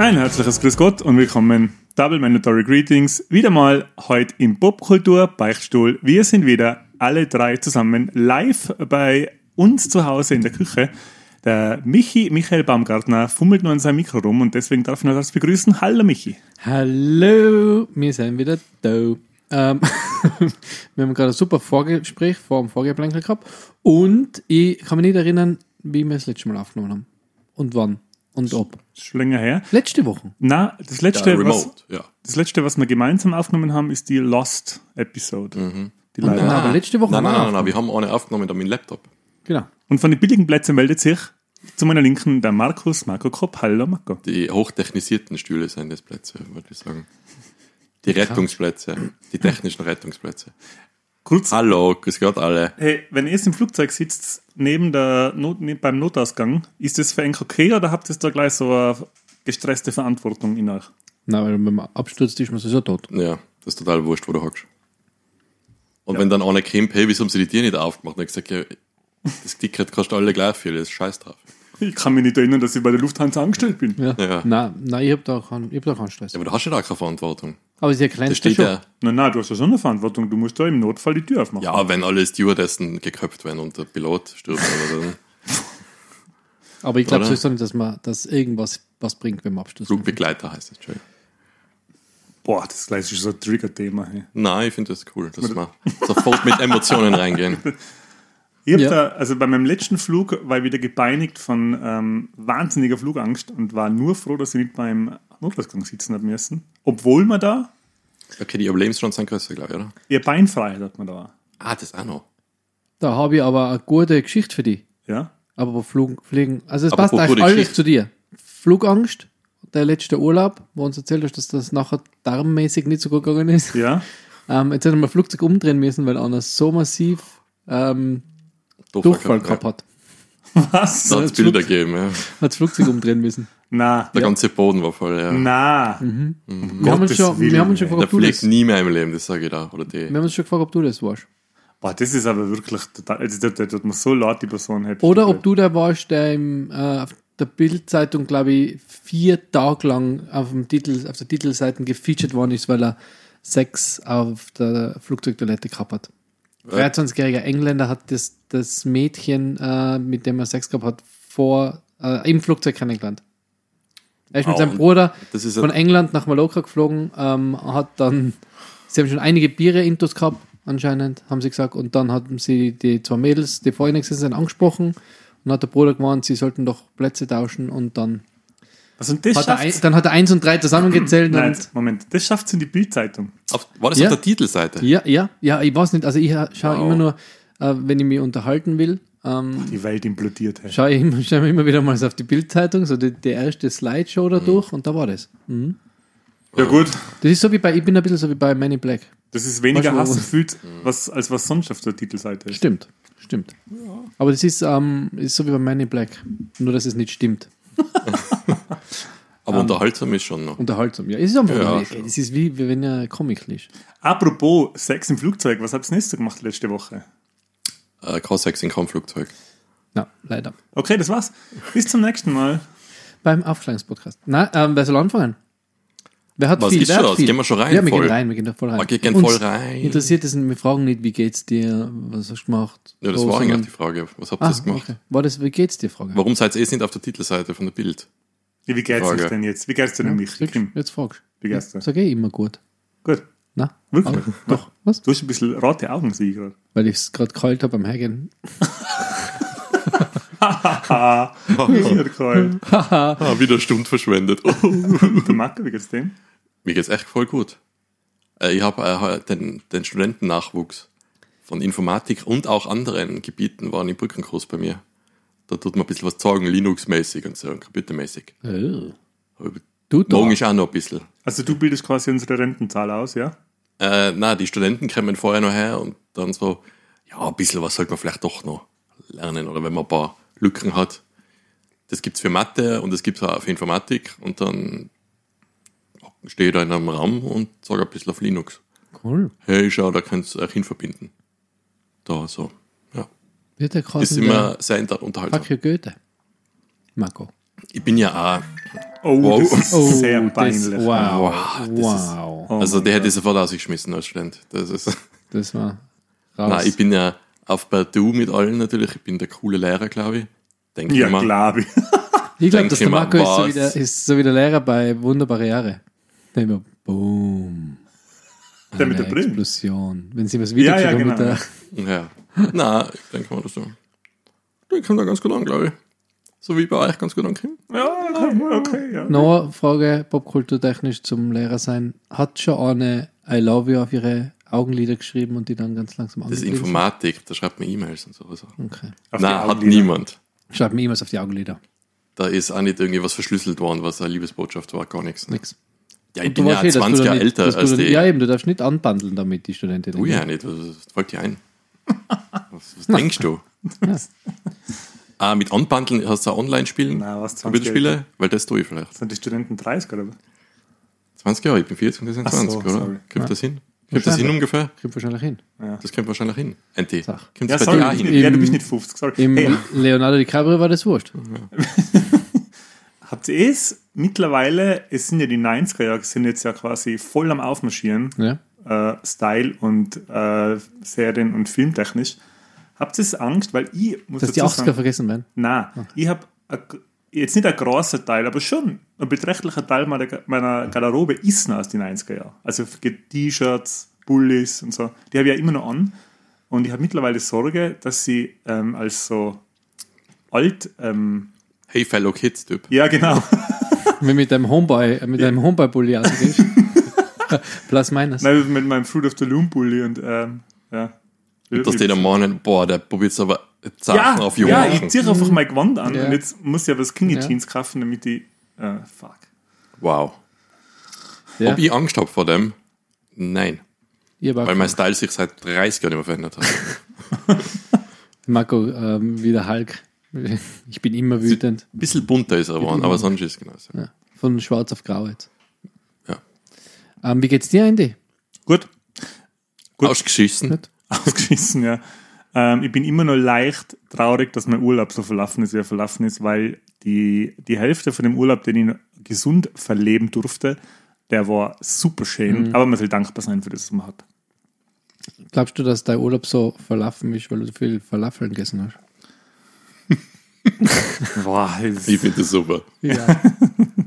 Ein herzliches Grüß Gott und willkommen. Double Mandatory Greetings. Wieder mal heute im Popkultur Beichtstuhl. Wir sind wieder alle drei zusammen live bei uns zu Hause in der Küche. Der Michi, Michael Baumgartner, fummelt nur an seinem Mikro rum und deswegen darf ich noch das begrüßen. Hallo Michi. Hallo, wir sind wieder da. Ähm, wir haben gerade ein super Vorgespräch vor dem Vorgeplänkel gehabt und ich kann mich nicht erinnern, wie wir das letzte Mal aufgenommen haben. Und wann und ob. Das ist schon länger her. Letzte Woche. Na, das letzte, Ja, was, ja. das letzte, was wir gemeinsam aufgenommen haben, ist die Lost Episode. Die Und, leider. nein, aber letzte Woche Nein, nein, wir nein, nein, wir haben eine aufgenommen da mit dem Laptop. Genau. Und von den billigen Plätzen meldet sich zu meiner Linken der Markus Marco Kopp. Hallo Marco. Die hochtechnisierten Stühle sind das Plätze, würde ich sagen. Die Rettungsplätze, die technischen Rettungsplätze. Kurz, Hallo, grüß Gott alle. hey, wenn ihr jetzt im Flugzeug sitzt, neben der Not, neben- beim Notausgang, ist das für euch okay oder habt ihr da gleich so eine gestresste Verantwortung in euch? Nein, weil wenn man abstürzt, ist man sowieso tot. Ja, das ist total wurscht, wo du hockst. Und wenn dann einer kommt, hey, wieso haben sie die Tür nicht aufgemacht? Und ich gesagt, ja, das Ticket kostet alle gleich viel, das ist scheiß drauf. Ich kann mich nicht erinnern, dass ich bei der Lufthansa angestellt bin. Ja. Ja. Nein, nein, ich habe da, keinen- ich hab da keinen Stress. Ja, aber du hast ja da keine Verantwortung. Aber sie Da erklärt steht schon. ja, Nein, nein, du hast ja schon eine Verantwortung. Du musst da im Notfall die Tür aufmachen. ja, wenn alle Stewardessen geköpft werden und der Pilot stirbt, oder dann Aber ich glaube Oder? sowieso nicht, dass man dass irgendwas was bringt, wenn man abstürzt. Flugbegleiter heißt es, Entschuldigung. Boah, das gleich ist so ein Trigger-Thema. Hey. Nein, ich finde das cool, dass wir sofort mit Emotionen reingehen. Ich hab Ja. da, also bei meinem letzten Flug war ich wieder gepeinigt von ähm, wahnsinniger Flugangst und war nur froh, dass ich nicht beim Notfallgang sitzen habe müssen. Obwohl man da, Okay, die Überlebenschancen sind größer, glaube ich, oder? ihr Beinfreiheit hat man da. Ah, das auch noch. Da habe ich aber eine gute Geschichte für dich. Ja? Aber wo Flug, Fliegen, also es Aber passt eigentlich alles Geschichte- zu dir. Flugangst, der letzte Urlaub, wo uns erzählt hast, dass das nachher darmmäßig nicht so gut gegangen ist. Ja? Ähm, jetzt hätten wir Flugzeug umdrehen müssen, weil einer so massiv ähm, Durchfall gehabt hat. Was? Da hat es Bilder gegeben, ja. Hat das Flugzeug umdrehen müssen. Na, Der ganze Boden war voll, ja. na. Wir haben uns schon, Willen, wir haben uns schon gefragt, ob du fliegt das, nie mehr im Leben, das sage ich da. Oder die. wir haben uns schon gefragt, ob du das warst. Boah, das ist aber wirklich total, also da tut man so laut die Person hätte. Oder ob du der warst, der im, äh, auf der Bildzeitung, glaube ich, vier Tage lang auf, dem Titel, auf der Titelseite gefeatured worden ist, weil er Sex auf der Flugzeugtoilette gehabt hat. 23-jähriger Engländer hat das, das Mädchen, äh, mit dem er Sex gehabt hat, vor, äh, im Flugzeug kennengelernt. Er ist mit Wow, seinem Bruder von England nach Mallorca geflogen, ähm, hat dann, sie haben schon einige Biere intus gehabt, anscheinend, haben sie gesagt, und dann haben sie die zwei Mädels, die vorhin gesessen sind, angesprochen und hat der Bruder gemeint, sie sollten doch Plätze tauschen und dann Und das hat er, ein, dann hat er eins und drei zusammengezählt Nein, und Moment, das schafft's in die Bildzeitung. Auf, war das Ja. auf der Titelseite? ja, ja, ja, ich weiß nicht, also ich schaue Wow. immer nur, äh, wenn ich mich unterhalten will, ähm, Die Welt implodiert. Hey. schaue ich immer, schaue immer wieder mal so auf die Bildzeitung, so die, die erste Slideshow da durch und da war das. Mhm. Ja gut, Das ist so wie bei, ich bin ein bisschen so wie bei Many Black. das ist weniger Hass gefühlt, was, als was sonst auf der Titelseite ist. Stimmt, stimmt. Aber das ist, ähm, ist so wie bei Man in Black. Nur, dass es nicht stimmt. Aber unterhaltsam ist schon noch. Unterhaltsam. Ja, es ist einfach Ja, es ist wie, wie wenn er Comic liest. Apropos Sex im Flugzeug, was habt ihr nächste gemacht letzte Woche? Äh, kein Sex in keinem Flugzeug. Ja, leider. Okay, das war's. Bis zum nächsten Mal. Beim Aufklärungspodcast. Nein, ähm, wer soll anfangen? Wer hat Was viel? ist wer schon? hat viel? gehen wir schon rein, Ja, wir voll. gehen rein, wir gehen da voll rein. Okay, gehen Uns voll rein. Interessiert es, wir fragen nicht, wie geht's dir, was hast du gemacht? Ja, das war eigentlich die Frage. Was habt ihr Ah, jetzt gemacht? okay. War das, wie geht's dir, Frage? Warum seid ihr jetzt nicht auf der Titelseite von der Bild? Ja, Wie geht's Frage. euch denn jetzt? Wie geht's dir denn, mich? Siehst? Jetzt fragst Wie du. geht's dir? Sag ich immer gut. Gut. Na, Wirklich? doch. Was? Du hast ein bisschen rote Augen, sehe ich gerade. Weil ich es gerade kalt habe am Hergehen. Haha, mir kalt. Ah, wieder eine Stunde verschwendet. Oh. Der Marco, wie geht's dem? Mir geht's echt voll gut. Äh, Ich habe äh, den, den Studentennachwuchs von Informatik und auch anderen Gebieten waren im Brückenkurs bei mir. Da tut man ein bisschen was sagen, Linux-mäßig und so, computermäßig. Oh. Aber Du da. Morgen ist auch noch ein bisschen. Also du bildest quasi unsere Rentenzahl aus, ja? Äh, na, die Studenten kommen vorher noch her und dann so, ja, ein bisschen was sollte man vielleicht doch noch lernen. Oder wenn man ein paar Lücken hat. Das gibt's für Mathe und das gibt's auch für Informatik und dann stehe ich da in einem Raum und sage ein bisschen auf Linux. Cool. Hey, schau, da könnt ihr euch hin verbinden. Da, so. Wird der Ist quasi immer sehr unterhaltsam. Fuck you Goethe. Marco. Ich bin ja auch, Oh, Wow. das ist sehr peinlich. Das, wow. Wow, das wow. Oh also der hätte ich sofort ausgeschmissen als Student. Das ist, Das war raus. nein, ich bin ja auf Badu mit allen natürlich. Ich bin der coole Lehrer, glaube ich. Denke Ja, ich mal. glaube ich. ich glaube, dass der Marco ist so, der, ist so wie der Lehrer bei Wunderbare Jahre. Der immer Boom. Der mit der Brille. Explosion. Wenn sie was wieder Ja, ja, mit genau. der, Ja. Nein, ich denke mal, das so. Der kommt da ganz gut an, glaube ich. So wie bei euch ganz gut ankommen. Ja, okay, okay, ja. Noch eine Frage, popkulturtechnisch zum Lehrer sein. Hat schon eine I love you auf ihre Augenlider geschrieben und die dann ganz langsam Das ist Informatik, da schreibt man E-Mails und so. Sind? Okay. Auf Nein, hat niemand. Schreibt mir E-Mails auf die Augenlider. Da ist auch nicht irgendwie was verschlüsselt worden, was eine Liebesbotschaft war, gar nichts. Nix. Ja, ich Und bin ja weißt eh, dass du 20 da Jahre älter dass als die. Ja, eben, du darfst nicht anbandeln damit, die Studentin. Du ja nicht, was, was fällt dir ein? Was, was denkst du? Ah, mit Anbandeln hast du auch Online-Spielen? Nein, was, 20 Computerspiele? Weil das tue ich vielleicht. Sind die Studenten 30 oder was? 20 Jahre, ich bin 40 und die sind Ach so, 20, oder? sorry. Kommt das hin? Kommt das hin ungefähr? Kommt wahrscheinlich hin. Das kommt wahrscheinlich hin. NT. Sag. Kommt Ja, das bei sorry, dir auch hin? nicht, ja, du Im- bist nicht 50, sorry. Im Hey, Leonardo DiCaprio war das wurscht. habt ihr es mittlerweile, es sind ja die 90er Jahre, sind jetzt ja quasi voll am Aufmarschieren, Ja. Äh, Style und äh, Serien- und filmtechnisch. Habt ihr es Angst, weil ich muss Dass die 80er vergessen werden. Nein, ich habe jetzt nicht ein großer Teil, aber schon ein beträchtlicher Teil meiner, meiner Garderobe ist noch aus den 90er Jahren. Also T-Shirts, Bullies und so, die habe ich ja immer noch an. Und ich habe mittlerweile Sorge, dass sie ähm, als so alt, ähm, Hey, Fellow Kids, Typ. ja genau, Wenn mit einem Homeboy, äh, mit einem Homeboy-Bully ausgehst. Plus minus. Nein, mit meinem Fruit of the Loom Bully und ähm, ja. Dass die da meinen, boah, der probiert aber Sachen ja, auf ja, Jungen. ich ziehe einfach mein Gewand an Ja. und jetzt muss ich aber Skinny Ja. Jeans kaufen, damit die, äh, fuck. wow. Ja. Ob ich Angst habe vor dem? Nein. Weil mein Style sich seit 30 Jahren nicht mehr verändert hat. Marco, ähm, wie der Hulk. Ich bin immer wütend. Ein bisschen bunter ist er geworden, aber sonst ist es genauso. Ja. Von schwarz auf grau jetzt. Ähm, wie geht's dir, Andy? Gut, Gut. Ausgeschissen. Gut. ausgeschissen, ja. Ähm, ich bin immer noch leicht traurig, dass mein Urlaub so verlaufen ist, wie er verlaufen ist, weil die, die Hälfte von dem Urlaub, den ich gesund verleben durfte, der war super schön. Aber man soll dankbar sein für das, was man hat. Glaubst du, dass dein Urlaub so verlaufen ist, weil du so viel Falafeln gegessen hast? Boah, Ich finde das super. Ja.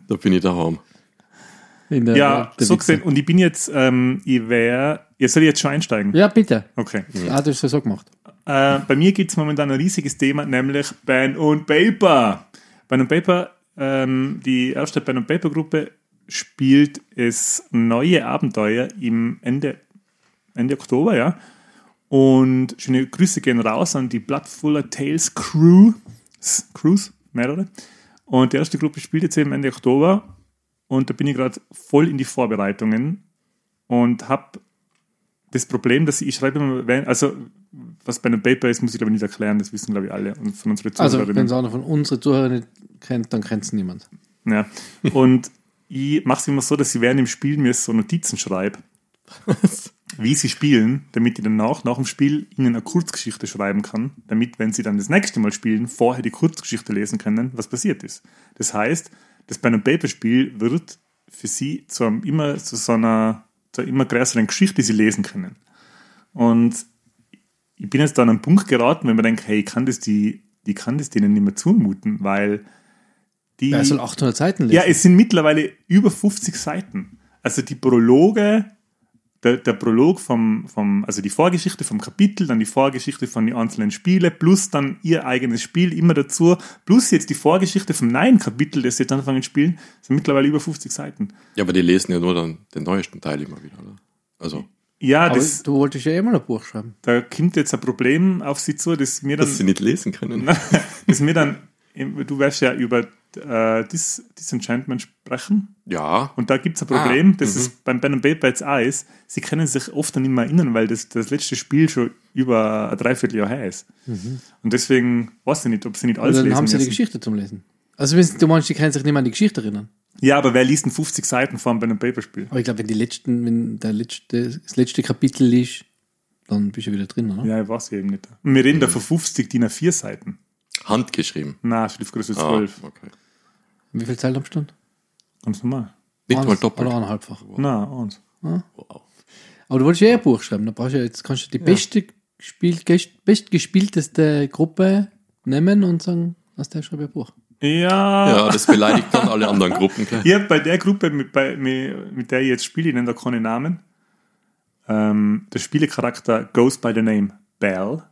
Da bin ich daheim. Der ja, der so gesehen. Und ich bin jetzt, ähm, ich wäre, ihr soll jetzt schon einsteigen. Ja, bitte. Okay. Ah, du hast das so gemacht. Äh, bei mir gibt es momentan ein riesiges Thema, nämlich Pen und Paper. Pen und Paper, ähm, die erste Pen und Paper Gruppe spielt es neue Abenteuer im Ende, Ende Oktober, ja. Und schöne Grüße gehen raus an die Bloodfuller Tales Crew, Crews, mehrere. Und die erste Gruppe spielt jetzt eben Ende Oktober und da bin ich gerade voll in die Vorbereitungen und habe das Problem, dass ich, ich schreibe immer, also was bei einem Paper ist, muss ich aber nicht erklären, das wissen glaube ich alle und von unseren Also, Zuhörerinnen. wenn es einer von unseren Zuhörern nicht kennt, dann kennt es niemand. Ja. Und ich mache es immer so, dass ich während dem Spiel mir so Notizen schreibe, wie sie spielen, damit ich danach, nach dem Spiel, ihnen eine Kurzgeschichte schreiben kann, damit, wenn sie dann das nächste Mal spielen, vorher die Kurzgeschichte lesen können, was passiert ist. Das heißt, das bei einem Paperspiel wird für sie zu einem immer zu so einer, zu einer immer größeren Geschichte, die sie lesen können. Und ich bin jetzt da an einen Punkt geraten, wenn man denkt, hey, ich kann das die, die kann das denen nicht mehr zumuten, weil die. Wer soll 800 Seiten lesen? Ja, es sind mittlerweile über 50 Seiten. Also die Prologe, der, der Prolog vom, vom, also die Vorgeschichte vom Kapitel, dann die Vorgeschichte von den einzelnen Spielen, plus dann ihr eigenes Spiel immer dazu, plus jetzt die Vorgeschichte vom neuen Kapitel, das sie jetzt anfangen zu spielen, sind mittlerweile über 50 Seiten. Ja, aber die lesen ja nur dann den neuesten Teil immer wieder, oder? Also, Ja, Aber das, du wolltest ja eh mal ein Buch schreiben. da kommt jetzt ein Problem auf sie zu, das mir dann, dass sie nicht lesen können. das mir dann du wirst ja über äh, Dis Disenchantment sprechen. Ja. Und da gibt es ein Problem, Ah, das mhm. ist beim Paper jetzt auch ist, sie können sich oft dann nicht mehr erinnern, weil das, das letzte Spiel schon über ein Dreivierteljahr her ist. Und deswegen weiß ich nicht, ob sie nicht alles Oder dann lesen haben sie die müssen. Geschichte zum Lesen. Also wenn du meinst, die können sich nicht mehr an die Geschichte erinnern. Ja, aber wer liest denn 50 Seiten von einem Pen and Paper Spiel? Aber ich glaube, wenn die letzten, wenn der letzte, das letzte Kapitel ist, dann bist du wieder drin, oder? Ja, ich weiß eben nicht. Und wir reden da von 50 DIN A4 Seiten. Handgeschrieben. Na, Schriftgröße Ah, 12. okay. Wie viel Zeit am Stunde? Ganz normal. Nicht mal Eins doppelt. Oder eineinhalbfach. Na, und. Wow. Aber du wolltest ja eh ein Buch schreiben. Da brauchst du ja jetzt kannst du die beste gespielt, gest- bestgespielteste Gruppe nehmen und sagen, aus der schreibe ich ein Buch. Ja. Ja, das beleidigt dann alle anderen Gruppen. Gell? Hab bei der Gruppe, mit, bei, mit, der ich jetzt spiele, ich nenne da keine Namen, ähm, der Spielecharakter goes by the name Belle.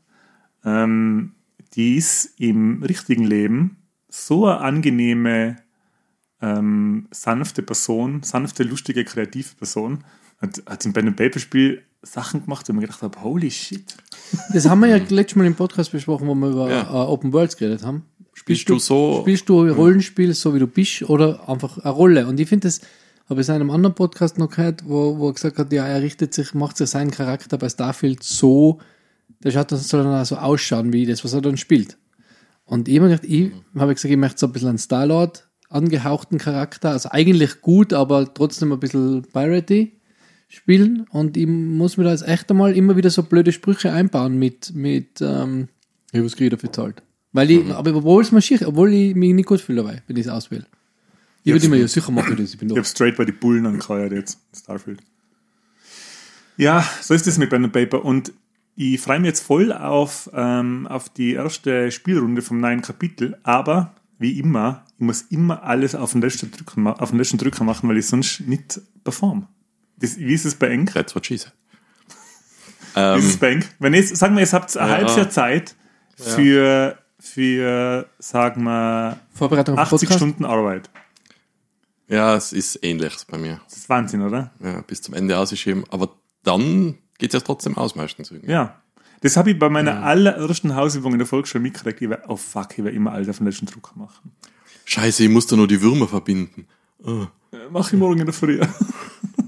Ähm, die ist im richtigen Leben so eine angenehme, ähm, sanfte Person, sanfte, lustige, kreative Person. Hat, hat im and Paper Spiel Sachen gemacht, wo mir gedacht habe, holy shit. Das haben wir ja letztes Mal im Podcast besprochen, wo wir über Ja. äh, Open Worlds geredet haben. Spielst du so- Spielst du Rollenspiel so wie du bist oder einfach eine Rolle? Und ich finde das, habe ich in einem anderen Podcast noch gehört, wo, wo er gesagt hat, ja, er richtet sich, macht sich seinen Charakter bei Starfield so, der schaut, das soll dann auch so ausschauen wie das, was er dann spielt. Und ich habe gedacht, ich habe gesagt, ich möchte so ein bisschen einen Starlord angehauchten Charakter, also eigentlich gut, aber trotzdem ein bisschen piratey spielen und ich muss mir da jetzt echt einmal immer wieder so blöde Sprüche einbauen mit, mit ähm, ich was kriege ich dafür zahlt. Weil ich, aber obwohl es mir schier, obwohl ich mich nicht gut fühle dabei, wenn ich es auswähle. Ich würde immer, ja sicher machen das, ich bin Ich habe straight bei die Bullen angeheuert jetzt, Starfield. Ja, so ist es mit Pen and Paper. Und ich freue mich jetzt voll auf, ähm, auf die erste Spielrunde vom neuen Kapitel. Aber wie immer, ich muss immer alles auf den letzten Drücker, ma- auf den letzten Drücker machen, weil ich sonst nicht perform. Das, wie ist es bei Eng? That's what she said. Wie ist es bei Eng? Wenn jetzt, sagen wir, ihr habt ein Ja. halbes Jahr Zeit für, für, sagen wir, Vorbereitung auf den 80 Podcast. Stunden Arbeit. Ja, es ist ähnlich bei mir. Das ist Wahnsinn, oder? Ja, bis zum Ende ausgeschrieben. Aber dann geht es ja trotzdem aus meistens irgendwie. Ja. Das habe ich bei meiner allerersten Hausübung in der Volksschule mitgekriegt. Ich war, oh fuck, ich werde immer alles auf den letzten Drucker machen. Scheiße, ich muss da nur die Würmer verbinden. Oh. Mach ich morgen in der Früh.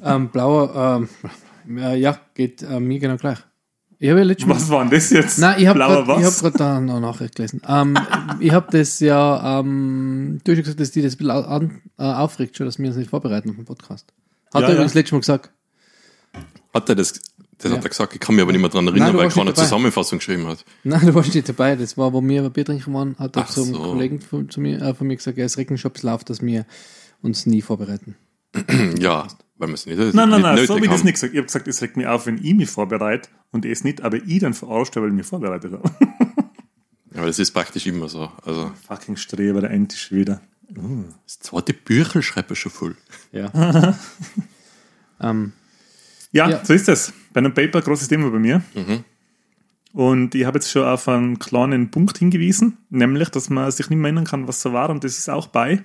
Ähm, blauer, ähm, äh, ja, geht äh, mir genau gleich. Ich habe ja letztes Mal. Was war denn das jetzt? Nein, ich habe Blauer gerade hab da noch Nachricht gelesen. Ähm, ich habe das ja, ähm, du hast ja gesagt, dass die das ein bisschen an, äh, aufregt, schon, dass wir uns nicht vorbereiten auf den Podcast. Hat Ja, er ja. übrigens letztes Mal gesagt. Hat er das, das Ja. hat er gesagt, ich kann mich aber nicht mehr dran erinnern, Nein, weil nicht dabei. Zusammenfassung geschrieben hat. Nein, du warst nicht dabei. Das war, wo wir Bier trinken waren, hat er Ach so ein. Kollegen von, zu mir, äh, von mir gesagt, ja, es regt mich schon ein bisschen auf, dass wir uns nie vorbereiten. ja, weil wir es nicht, Nein, nein, nein, so habe ich das nicht gesagt. Ich habe gesagt, es regt mich auf, wenn ich mich vorbereite und es nicht, aber ich dann verarscht, weil ich mich vorbereitet habe. Ja, aber das ist praktisch immer so. Also, Fucking Streber, der Entisch wieder. das zweite Büchel schreibe ich schon voll. Ja. ähm, Ja, Ja. so ist es. Pen and Paper, großes Thema bei mir. Und ich habe jetzt schon auf einen kleinen Punkt hingewiesen, nämlich, dass man sich nicht mehr erinnern kann, was so war. Und das ist auch bei.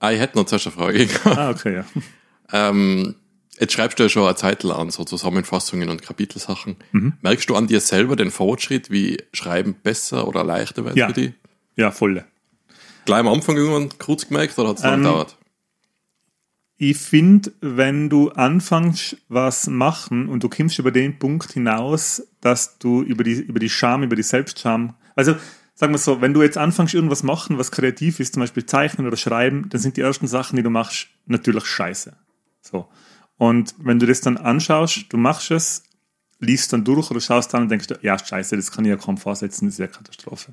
Ah, ich hätte noch zuerst eine Frage. Ah, okay, ja. ähm, jetzt schreibst du ja schon eine Zeit an, so Zusammenfassungen und Kapitelsachen. Mhm. Merkst du an dir selber den Fortschritt, wie Schreiben besser oder leichter wird Ja. für dich? Ja, volle. Gleich am Anfang irgendwann kurz gemerkt oder hat es Ähm, gedauert? Ich finde, wenn du anfängst, was machen und du kommst über den Punkt hinaus, dass du über die, über die Scham, über die Selbstscham, also sagen wir so, wenn du jetzt anfängst, irgendwas machen, was kreativ ist, zum Beispiel zeichnen oder schreiben, dann sind die ersten Sachen, die du machst, natürlich scheiße. So. Und wenn du das dann anschaust, du machst es, liest dann durch oder schaust dann und denkst, ja, scheiße, das kann ich ja kaum vorsetzen, das ist ja Katastrophe.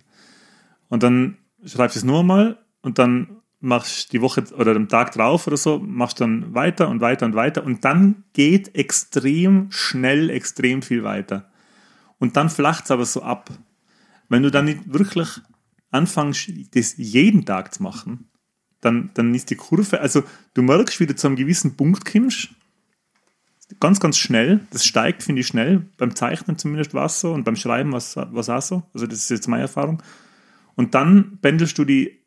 Und dann schreibst du es nur mal und dann machst die Woche oder am Tag drauf oder so, machst dann weiter und weiter und weiter und dann geht extrem schnell extrem viel weiter. Und dann flacht es aber so ab. Wenn du dann nicht wirklich anfängst, das jeden Tag zu machen, dann, dann ist die Kurve, also du merkst, wie du zu einem gewissen Punkt kommst, ganz, ganz schnell, das steigt, finde ich, schnell, beim Zeichnen zumindest war es so und beim Schreiben war es auch so, also das ist jetzt meine Erfahrung. Und dann pendelst du die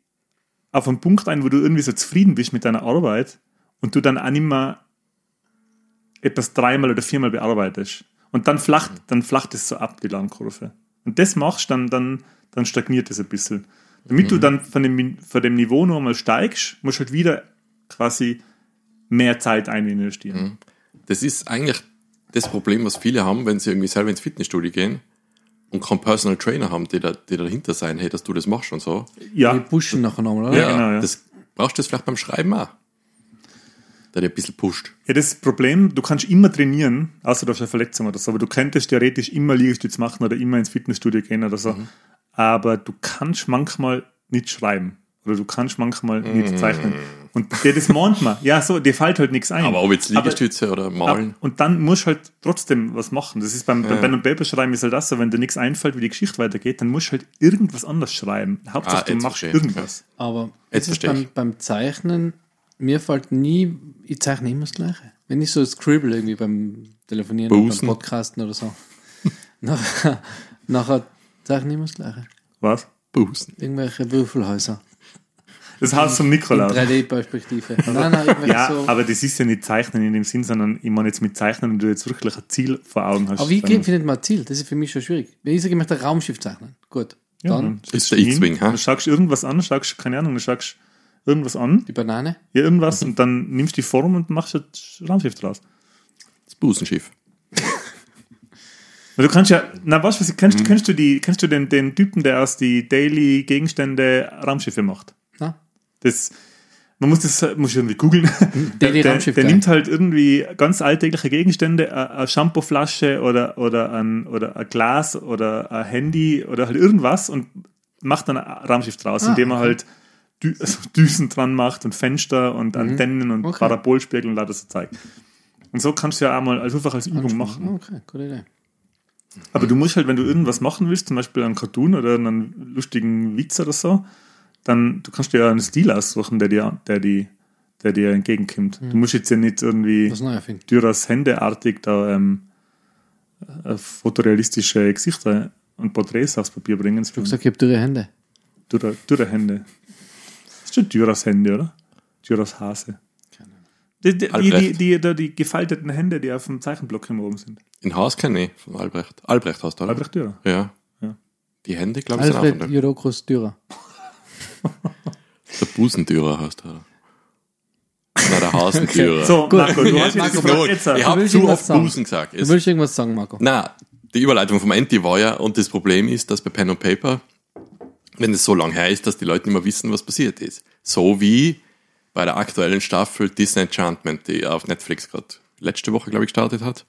auf einen Punkt ein, wo du irgendwie so zufrieden bist mit deiner Arbeit und du dann auch nicht mehr etwas dreimal oder viermal bearbeitest. Und dann flacht, dann flacht es so ab, die Lernkurve. Und das machst, dann, dann, dann stagniert es ein bisschen. Damit du dann von dem, von dem Niveau nur mal steigst, musst du halt wieder quasi mehr Zeit ein investieren. Das ist eigentlich das Problem, was viele haben, wenn sie irgendwie selber ins Fitnessstudio gehen und keinen Personal Trainer haben, die, da, die dahinter sein, hey, dass du das machst und so. Ja, Die pushen nachher nochmal, oder? Ja, genau, ja. Das brauchst du das vielleicht beim Schreiben auch. Der dir ein bisschen pusht. Ja, das Problem, du kannst immer trainieren, außer du hast eine Verletzung oder so, aber du könntest theoretisch immer Liegestütz machen oder immer ins Fitnessstudio gehen oder so. Mhm. Aber du kannst manchmal nicht schreiben. Oder du kannst manchmal nicht zeichnen. Und dir das mahnt man. Ja, so, dir fällt halt nichts ein. Aber ob jetzt Aber- Liegestütze oder Malen. Ab- Und dann musst du halt trotzdem was machen. Das ist beim, beim Pen und Paper schreiben ist halt das so, wenn dir nichts einfällt, wie die Geschichte weitergeht, dann musst du halt irgendwas anderes schreiben. Hauptsache, Ah, du machst verstehe irgendwas. Aber Jetzt ist beim, beim Zeichnen, mir fällt nie, ich zeichne immer das Gleiche. Wenn ich so scribble irgendwie beim Telefonieren oder beim Podcasten oder so, nachher, nachher zeichne ich immer das Gleiche. Was? Busen. Irgendwelche Würfelhäuser. Das Haus von In Nikolaus. 3D-Perspektive. Nein, nein, Ja, so. aber das ist ja nicht Zeichnen in dem Sinn, sondern ich meine jetzt mit Zeichnen, wenn du jetzt wirklich ein Ziel vor Augen hast. Aber wie findet man ein Ziel? Das ist für mich schon schwierig. Wenn ich sage, ich möchte ein Raumschiff zeichnen, gut. ja, dann dann ist der X-Wing, ha? Du schaust irgendwas an, schaust, keine Ahnung, du schaust irgendwas an, die Banane. ja, irgendwas, und dann nimmst du die Form und machst das Raumschiff draus. Das Busenschiff. Du kannst ja, na was, was Mhm. kennst, kennst du die, kennst du den, den Typen, der aus die Daily Gegenstände Raumschiffe macht? Das, man muss das, muss irgendwie googeln. Der, der, der nimmt halt irgendwie ganz alltägliche Gegenstände, eine Shampooflasche oder, oder, ein, oder ein Glas oder ein Handy oder halt irgendwas und macht dann ein Raumschiff draus, Ah, indem er okay. halt Dü also Düsen dran macht und Fenster und Antennen und Mhm. Okay. Parabolspiegel und lauter so Zeug. Und so kannst du ja auch mal also einfach als Übung machen. Okay, gute Idee. Aber du musst halt, wenn du irgendwas machen willst, zum Beispiel einen Cartoon oder einen lustigen Witz oder so, dann du kannst dir ja einen Stil aussuchen, der dir, der die, der dir entgegenkommt. Du musst jetzt ja nicht irgendwie. Düras Händeartig da ähm, äh, fotorealistische Gesichter und Porträts aufs Papier bringen. Du hast gesagt, ich habe dürre Hände. Dürer, Dürer Hände. Das ist schon Düras Hände, oder? Düras Hase. Die, die, die, die, Albrecht. die, die, die gefalteten Hände, die auf dem Zeichenblock immer oben sind. In Haus kenne ich von Albrecht. Albrecht hast du, oder? Albrecht Dürer. Ja. Ja. Die Hände, glaube ich, sind auch von dem. Jodokos Dürer. Der Busentürer heißt er. Nein, der Hasentürer. So, Gut. Marco, du hast jetzt Marco, gefragt, jetzt, ich äh, habe zu oft sagen? Busen gesagt. Du Es, willst irgendwas sagen, Marco? na, die Überleitung vom Anti war ja, und das Problem ist, dass bei Pen und Paper, wenn es so lang her ist, dass die Leute nicht mehr wissen, was passiert ist. So wie bei der aktuellen Staffel Disenchantment, die auf Netflix gerade letzte Woche, glaube ich, gestartet hat.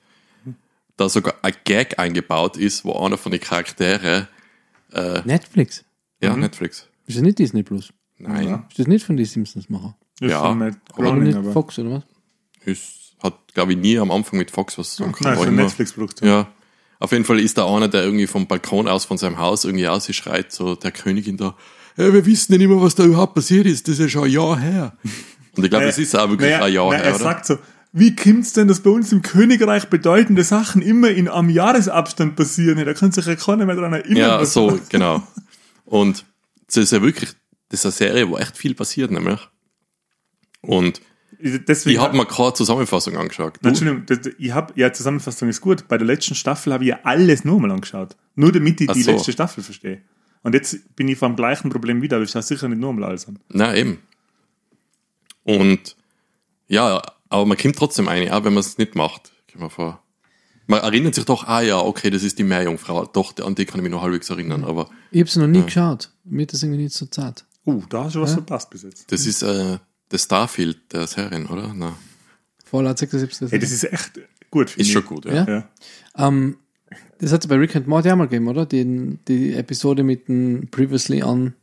Da sogar ein Gag eingebaut ist, wo einer von den Charaktere, Netflix. ja, Mhm. Netflix. Ist das nicht Disney Plus? Nein, Ja. Ist das nicht von den Simpsons machen? Das Ja, ist aber Oder Groening, nicht aber. Fox oder was? es hat, glaube ich, nie am Anfang mit Fox was zu tun. Nein, von immer- Netflix-Produktion. Ja. Auf jeden Fall ist da einer, der irgendwie vom Balkon aus von seinem Haus irgendwie ausschreit, so der Königin da, hey, wir wissen ja nicht mehr, was da überhaupt passiert ist, das ist ja schon ein Jahr her. Und ich glaube, das ist auch wirklich Naja, ein Jahr na, her, Er oder? sagt so, wie kommt's denn, dass bei uns im Königreich bedeutende Sachen immer in einem Jahresabstand passieren? Da kann sich ja keiner mehr daran erinnern. ja, so, genau. Und das ist ja wirklich, das ist eine Serie, wo echt viel passiert, nämlich. Und Deswegen, ich habe mir keine Zusammenfassung angeschaut. Nein? Entschuldigung, das, ich hab, ja, Zusammenfassung ist gut. Bei der letzten Staffel habe ich ja alles nochmal angeschaut. Nur damit ich Ach die so. letzte Staffel verstehe. Und jetzt bin ich vor dem gleichen Problem wieder, aber ich schaue sicher nicht nochmal alles an. Na eben. Und ja, aber man kommt trotzdem ein, auch wenn man es nicht macht, man vor. Man erinnert sich doch, ah ja, okay, das ist die Meerjungfrau. Doch, an die kann ich mich noch halbwegs erinnern, aber Ich habe es noch nie geschaut. Mir ist das irgendwie nicht so zart. Uh, da hast du was verpasst bis jetzt. das ist äh, der Starfield der Serien, oder? Na, Fallout 76. Hey, das ist echt gut. ist ich. schon gut, ja. Ja? Ja. Ähm, das hat es bei Rick and Morty auch mal gegeben, oder? Die, die Episode mit dem Previously on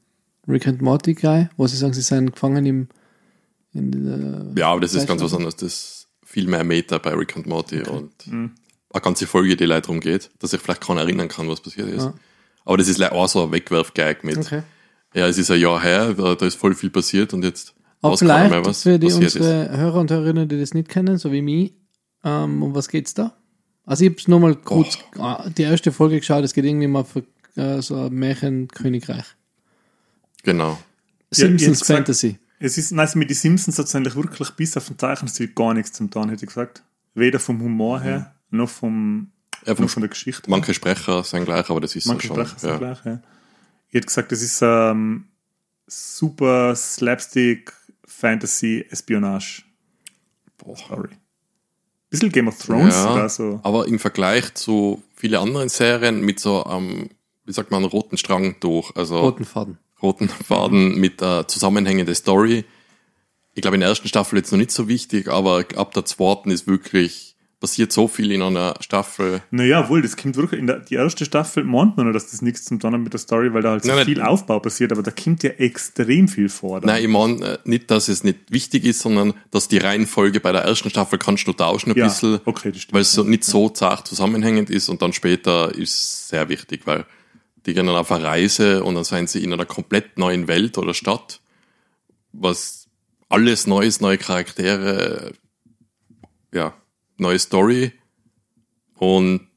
Rick and Morty Guy, wo sie sagen, sie seien gefangen im. In der, Ja, aber das ist ganz was anderes. Das ist viel mehr Meta bei Rick und Morty und Mhm. eine ganze Folge, die leider darum geht, dass sich vielleicht keiner erinnern kann, was passiert ist. Ja. Aber das ist like auch so ein Wegwerf-Gag mit, Okay. ja, es ist ein Jahr her, da, ist voll viel passiert und jetzt Aber weiß keiner vielleicht für die, passiert unsere Hörer und Hörerinnen, die das nicht kennen, so wie mich, ähm, um was geht's da? Also ich habe es nur mal kurz äh, die erste Folge geschaut, es geht irgendwie mal für äh, so ein Märchenkönigreich. Genau. Simpsons gesagt- Fantasy. Es ist, nein, mit den Simpsons hat es eigentlich wirklich bis auf den Zeichenstil gar nichts zum tun, hätte ich gesagt. Weder vom Humor her, noch, vom, Vom, von der Geschichte. manche Sprecher sind gleich, aber das ist Manche so schon. Sprecher sind ja. gleich, ja. Ich hätte gesagt, das ist, ähm, super Slapstick Fantasy Espionage Boah. Story. Bisschen Game of Thrones Ja, oder so. aber im Vergleich zu vielen anderen Serien mit so einem, wie sagt man, roten Strang durch, also Roten Faden. roten Faden mit äh, zusammenhängende Story. Ich glaube, in der ersten Staffel jetzt noch nicht so wichtig, aber ab der zweiten ist wirklich, passiert so viel in einer Staffel. Naja, wohl, das kommt wirklich in der die erste Staffel meint man nur, dass das nichts zum tun hat mit der Story, weil da halt so Nein, nein. viel Aufbau passiert, aber da kommt ja extrem viel vor. Da. Nein, ich meine äh, nicht, dass es nicht wichtig ist, sondern dass die Reihenfolge bei der ersten Staffel kannst du tauschen ein ja, bisschen, okay, weil es so nicht so zart zusammenhängend ist und dann später ist sehr wichtig, weil die gehen dann auf eine Reise und dann sind sie in einer komplett neuen Welt oder Stadt, was alles Neues, neue Charaktere, ja, neue Story und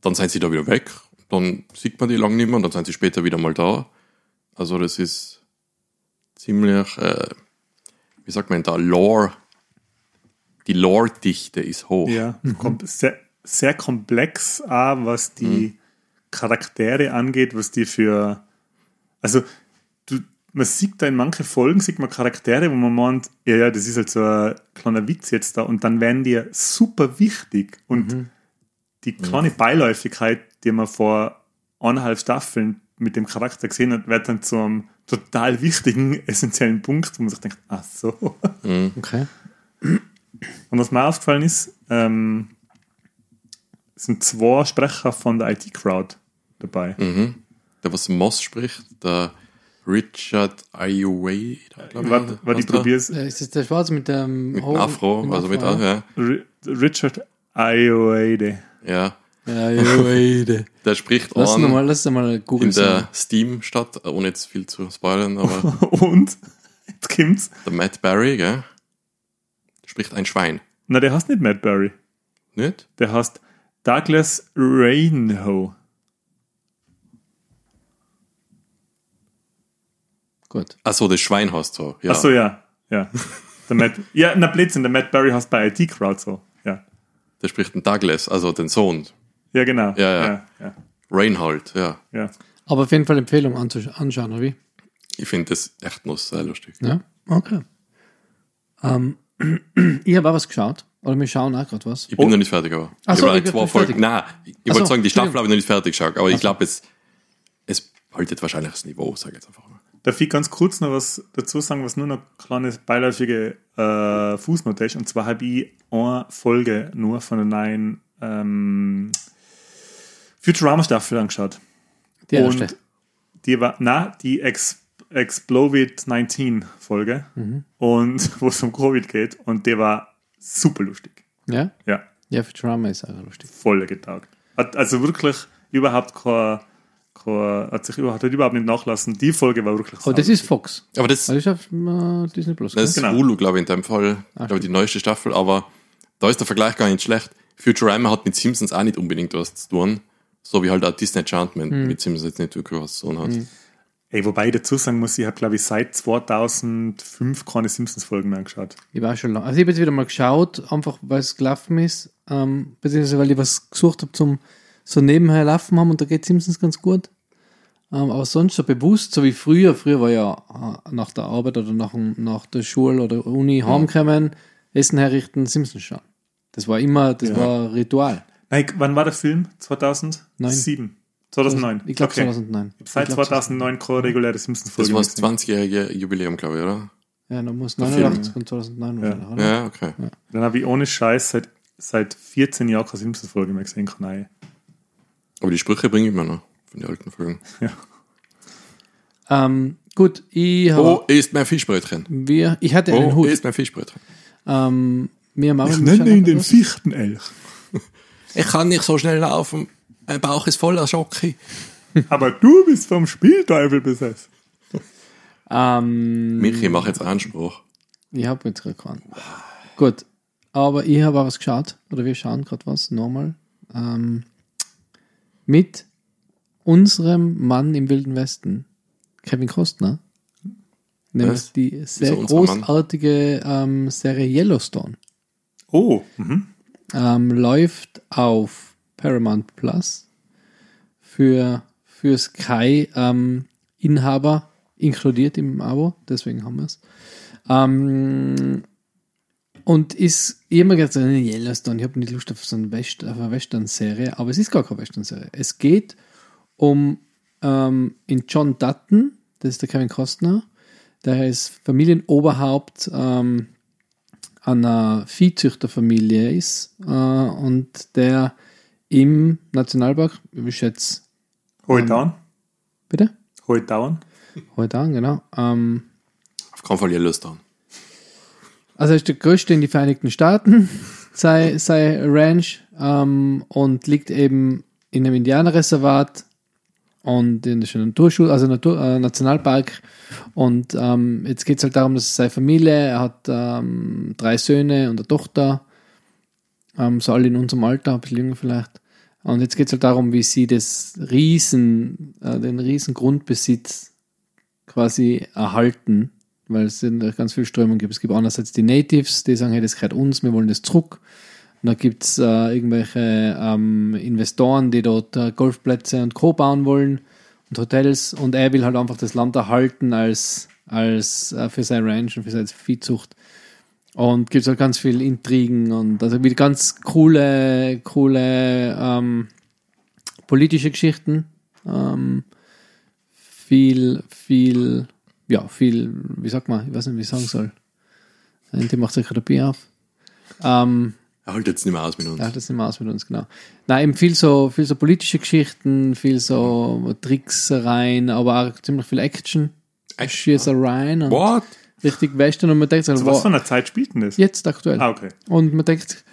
dann sind sie da wieder weg, dann sieht man die lang nicht mehr und dann sind sie später wieder mal da. Also das ist ziemlich, äh, wie sagt man da, Lore, die Lore-Dichte ist hoch. Ja, kom sehr, sehr komplex, auch was die Mhm. Charaktere angeht, was die für. Also, man sieht da in manchen Folgen, sieht man Charaktere, wo man meint, ja, ja, das ist halt so ein kleiner Witz jetzt da, und dann werden die super wichtig. Und Mhm. die kleine Beiläufigkeit, die man vor eineinhalb Staffeln mit dem Charakter gesehen hat, wird dann zum total wichtigen, essentiellen Punkt, wo man sich denkt, ach so. Okay. Und was mir aufgefallen ist, ähm, sind zwei Sprecher von der IT-Crowd dabei. Mhm. Der, was Moss spricht, der Richard Ayoade, ich. Warte, warte, ich er? es. Äh, Ist das der Schwarze mit dem Mit hohen- Afro, dem also mit Afro, ja. Ri- Richard Ayoade. ja. Ja. Der spricht Lass an mal, lass mal Google in der Steam-Stadt, ohne jetzt viel zu spoilern, aber Und, jetzt kommt's, der Matt Barry, gell? Spricht ein Schwein. na, der heißt nicht Matt Berry. Nicht? Der heißt Douglas Rainhoe. Gut. Achso, das Schwein heißt so. Ja. Ach so, ja, ja. Der Matt, ja, na, Blödsinn, der Matt Berry heißt bei IT-Crowd so. Ja. Der spricht den Douglas, also den Sohn. Ja, genau. Ja, ja. ja, ja, Reinhold, ja. ja. Aber auf jeden Fall Empfehlung anzusch- anschauen, oder wie? Ich finde das echt noch sehr lustig. Ja, okay. Ähm, ich habe auch was geschaut. Oder wir schauen auch gerade was. Ich bin Oh. noch nicht fertig, aber. Ach ich so, ich bin zwei nicht Folgen. fertig. Nein, ich Ach so, wollte sagen, die Staffel habe ich noch nicht fertig geschaut, aber ich glaube, es, es haltet wahrscheinlich das Niveau, sage ich jetzt einfach mal. Darf ich ganz kurz noch was dazu sagen, was nur noch eine kleine beiläufige äh, Fußnote ist? Und zwar habe ich eine Folge nur von der neuen ähm, Futurama-Staffel angeschaut. Die und erste. die war, na, die Ex Explovid-19-Folge. Mhm. Und wo es um Covid geht. Und die war super lustig. Ja? Ja, Ja, für Drama ist auch lustig. voll getaugt. Also wirklich überhaupt kein, kein hat sich überhaupt, hat überhaupt nicht nachlassen. Die Folge war wirklich Aber das ist Fox. Aber das, Also ich auf äh, Disney Plus. das ist Genau. Hulu, glaube ich, in dem Fall. Ah, glaube ich, die neueste Staffel, aber da ist der Vergleich gar nicht schlecht. Futurama hat mit Simpsons auch nicht unbedingt was zu tun. So wie halt auch Disney Enchantment Hm. mit Simpsons jetzt nicht wirklich was zu tun hat. Ey, wobei ich dazu sagen muss, ich habe, glaube ich, seit 2005 keine Simpsons-Folgen mehr angeschaut. Ich war schon lange. Also ich habe jetzt wieder mal geschaut, einfach weil es gelaufen ist, ähm, beziehungsweise weil ich was gesucht habe zum so nebenher laufen haben und da geht Simpsons ganz gut. Ähm, aber sonst so bewusst, so wie früher, früher war ja äh, nach der Arbeit oder nach, nach der Schule oder Uni heimkommen, Essen herrichten, Simpsons schauen. Das war immer, das Ja. war Ritual. Nein, wann war der Film? 2007? 2009? Ich glaube Okay. 2009. Seit Ich glaub, 2009 keine reguläre Simpsons-Folge Das war das mehr gesehen. 20-jährige Jubiläum, glaube ich, oder? Ja, dann muss Film. 89 und 2009 wahrscheinlich, oder? Ja, okay. Dann habe ich ohne Scheiß seit, seit 14 Jahren keine Simpsons-Folge mehr gesehen. Nein. Aber die Sprüche bringe ich mir noch von den alten Folgen. Ähm, gut, ich habe, Wo ist mein Fischbrötchen? wir, ich hatte einen Wo Hut. ist mein Fischbrötchen? Ähm, wir auch Ich einen nenne ihn den. Fichtenelch. Ich kann nicht so schnell laufen. Mein Bauch ist voller Schocke. Aber du bist vom Spielteufel besessen. Ähm, Michi, mach jetzt Anspruch. ich habe jetzt gerade keinen. Gut, aber ich habe auch was geschaut, oder wir schauen gerade was, nochmal. Ähm, mit unserem Mann im Wilden Westen, Kevin Costner. Nämlich Was? die sehr großartige ähm, Serie Yellowstone. Oh, mhm. ähm, läuft auf Paramount Plus für, für Sky ähm, Inhaber inkludiert im Abo, deswegen haben wir es. Ähm, und ist immer gesagt, so, Yellowstone, ich habe nicht Lust auf so eine, West, auf eine Western-Serie, aber es ist gar keine Western-Serie. Es geht um ähm, in John Dutton, das ist der Kevin Costner, der ist Familienoberhaupt ähm, einer Viehzüchterfamilie ist äh, und der im Nationalpark, ich schätze, Heute down. bitte? Heute down. Heute an, genau. Ähm, Auf keinen Fall Yellowstone. Also er ist der größte in die Vereinigten Staaten, sei, sei Ranch, ähm, und liegt eben in einem Indianerreservat und in der Naturschule, also Natur, äh, Nationalpark. Und ähm, jetzt geht es halt darum, dass seine Familie, er hat ähm, drei Söhne und eine Tochter, ähm, so alle in unserem Alter, ein bisschen jünger vielleicht. Und jetzt geht es halt darum, wie sie das Riesen, äh, den riesen Grundbesitz quasi erhalten, weil es sind ganz viele Strömungen gibt. Es gibt einerseits die Natives, die sagen, hey, das gehört uns, wir wollen das zurück. Und dann gibt es äh, irgendwelche ähm, Investoren, die dort äh, Golfplätze und Co. bauen wollen und Hotels. Und er will halt einfach das Land erhalten als, als äh, für sein Ranch und für seine Viehzucht. Und gibt halt ganz viel Intrigen und also wieder ganz coole, coole ähm, politische Geschichten. Ähm, viel, viel, ja, viel, wie sagt man, ich weiß nicht, wie ich sagen soll. Die macht sich gerade ein Bier auf. Ähm, Er holt jetzt nicht mehr aus mit uns. ja, das nicht mehr aus mit uns, genau. Nein, eben viel so, viel so politische Geschichten, viel so Tricksereien, aber auch ziemlich viel Action. Schießereien und What? richtig Western und man denkt sich, was wow, für einer Zeit spielt denn das? jetzt aktuell. Ah, okay. Und man denkt,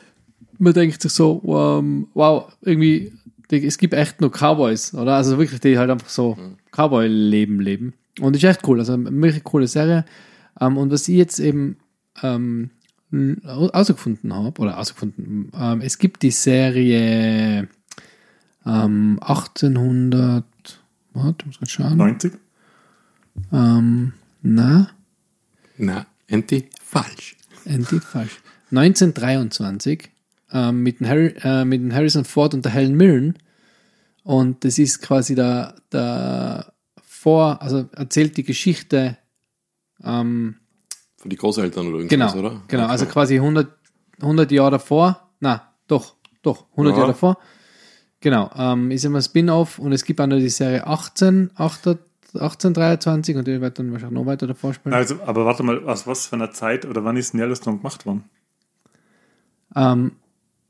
man denkt sich so, ähm, wow, irgendwie, es gibt echt nur Cowboys, oder? Also wirklich, die halt einfach so Cowboy-Leben leben. Und ist echt cool, also eine wirklich coole Serie. Ähm, und was ich jetzt eben ähm, ausgefunden habe, oder ausgefunden, ähm, es gibt die Serie ähm, 1800, warte, muss ich schauen. 90? Ähm, na, Na, Enti, falsch. Endlich falsch. 1923 ähm, mit, dem Harry, äh, mit dem Harrison Ford und der Helen Mirren. Und das ist quasi der, der Vor, also erzählt die Geschichte, ähm, Von die Großeltern oder genau, irgendwas, oder? genau, Okay. also quasi 100, 100 Jahre davor, na, doch, doch, 100 Ja. Jahre davor. Genau, ähm, ist immer ein Spin-off und es gibt auch noch die Serie 18, 18, 1823 und die wird dann wahrscheinlich noch weiter davor spielen. Also, aber warte mal, aus was für einer Zeit oder wann ist denn Yellowstone gemacht worden? Ähm,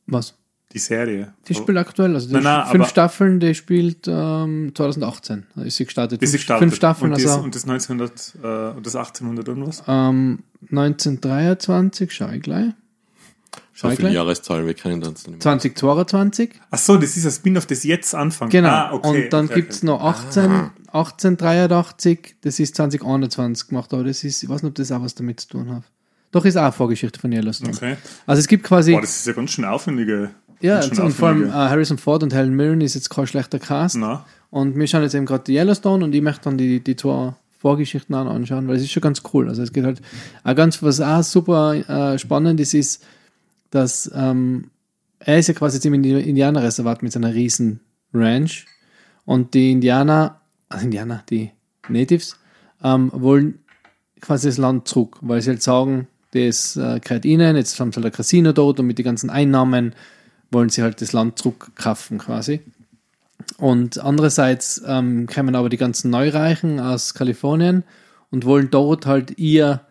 was? Die Serie. Die spielt aktuell, also die Nein, nein, fünf Staffeln, die spielt ähm, 2018. Da ist sie gestartet. Die ist fünf, gestartet. fünf Staffeln, und das, also und das 1900 äh, und das 1800 irgendwas? ähm, 1923, schau ich gleich. So Schau ich viele gleich. Jahreszahlen, wir kennen uns nicht mehr. 2022, Ach so, das ist ein Spin-off, das jetzt anfängt. genau. Ah, okay, und dann okay, gibt's okay. noch 18, 1883, das ist 2021 gemacht, aber das ist, ich weiß nicht, ob das auch was damit zu tun hat. Doch, ist auch eine Vorgeschichte von Yellowstone. Okay. Also es gibt quasi, Boah, das ist ja ganz schön aufwendige. Ja, und vor allem aufwendige- Harrison Ford und Helen Mirren ist jetzt kein schlechter Cast. Na, Und wir schauen jetzt eben gerade die Yellowstone und ich möchte dann die, die zwei Vorgeschichten an- anschauen, weil es ist schon ganz cool. Also es geht halt auch ganz, was auch super äh, spannend ist, ist, dass ähm, er ist ja quasi jetzt im Indi- Indianerreservat mit seiner riesen Ranch und die Indianer, also Indianer, die Natives, ähm, wollen quasi das Land zurück, weil sie halt sagen, das äh, gehört ihnen, jetzt haben sie halt ein Casino dort und mit den ganzen Einnahmen wollen sie halt das Land zurückkaufen quasi. Und andererseits ähm, kommen aber die ganzen Neureichen aus Kalifornien und wollen dort halt ihr,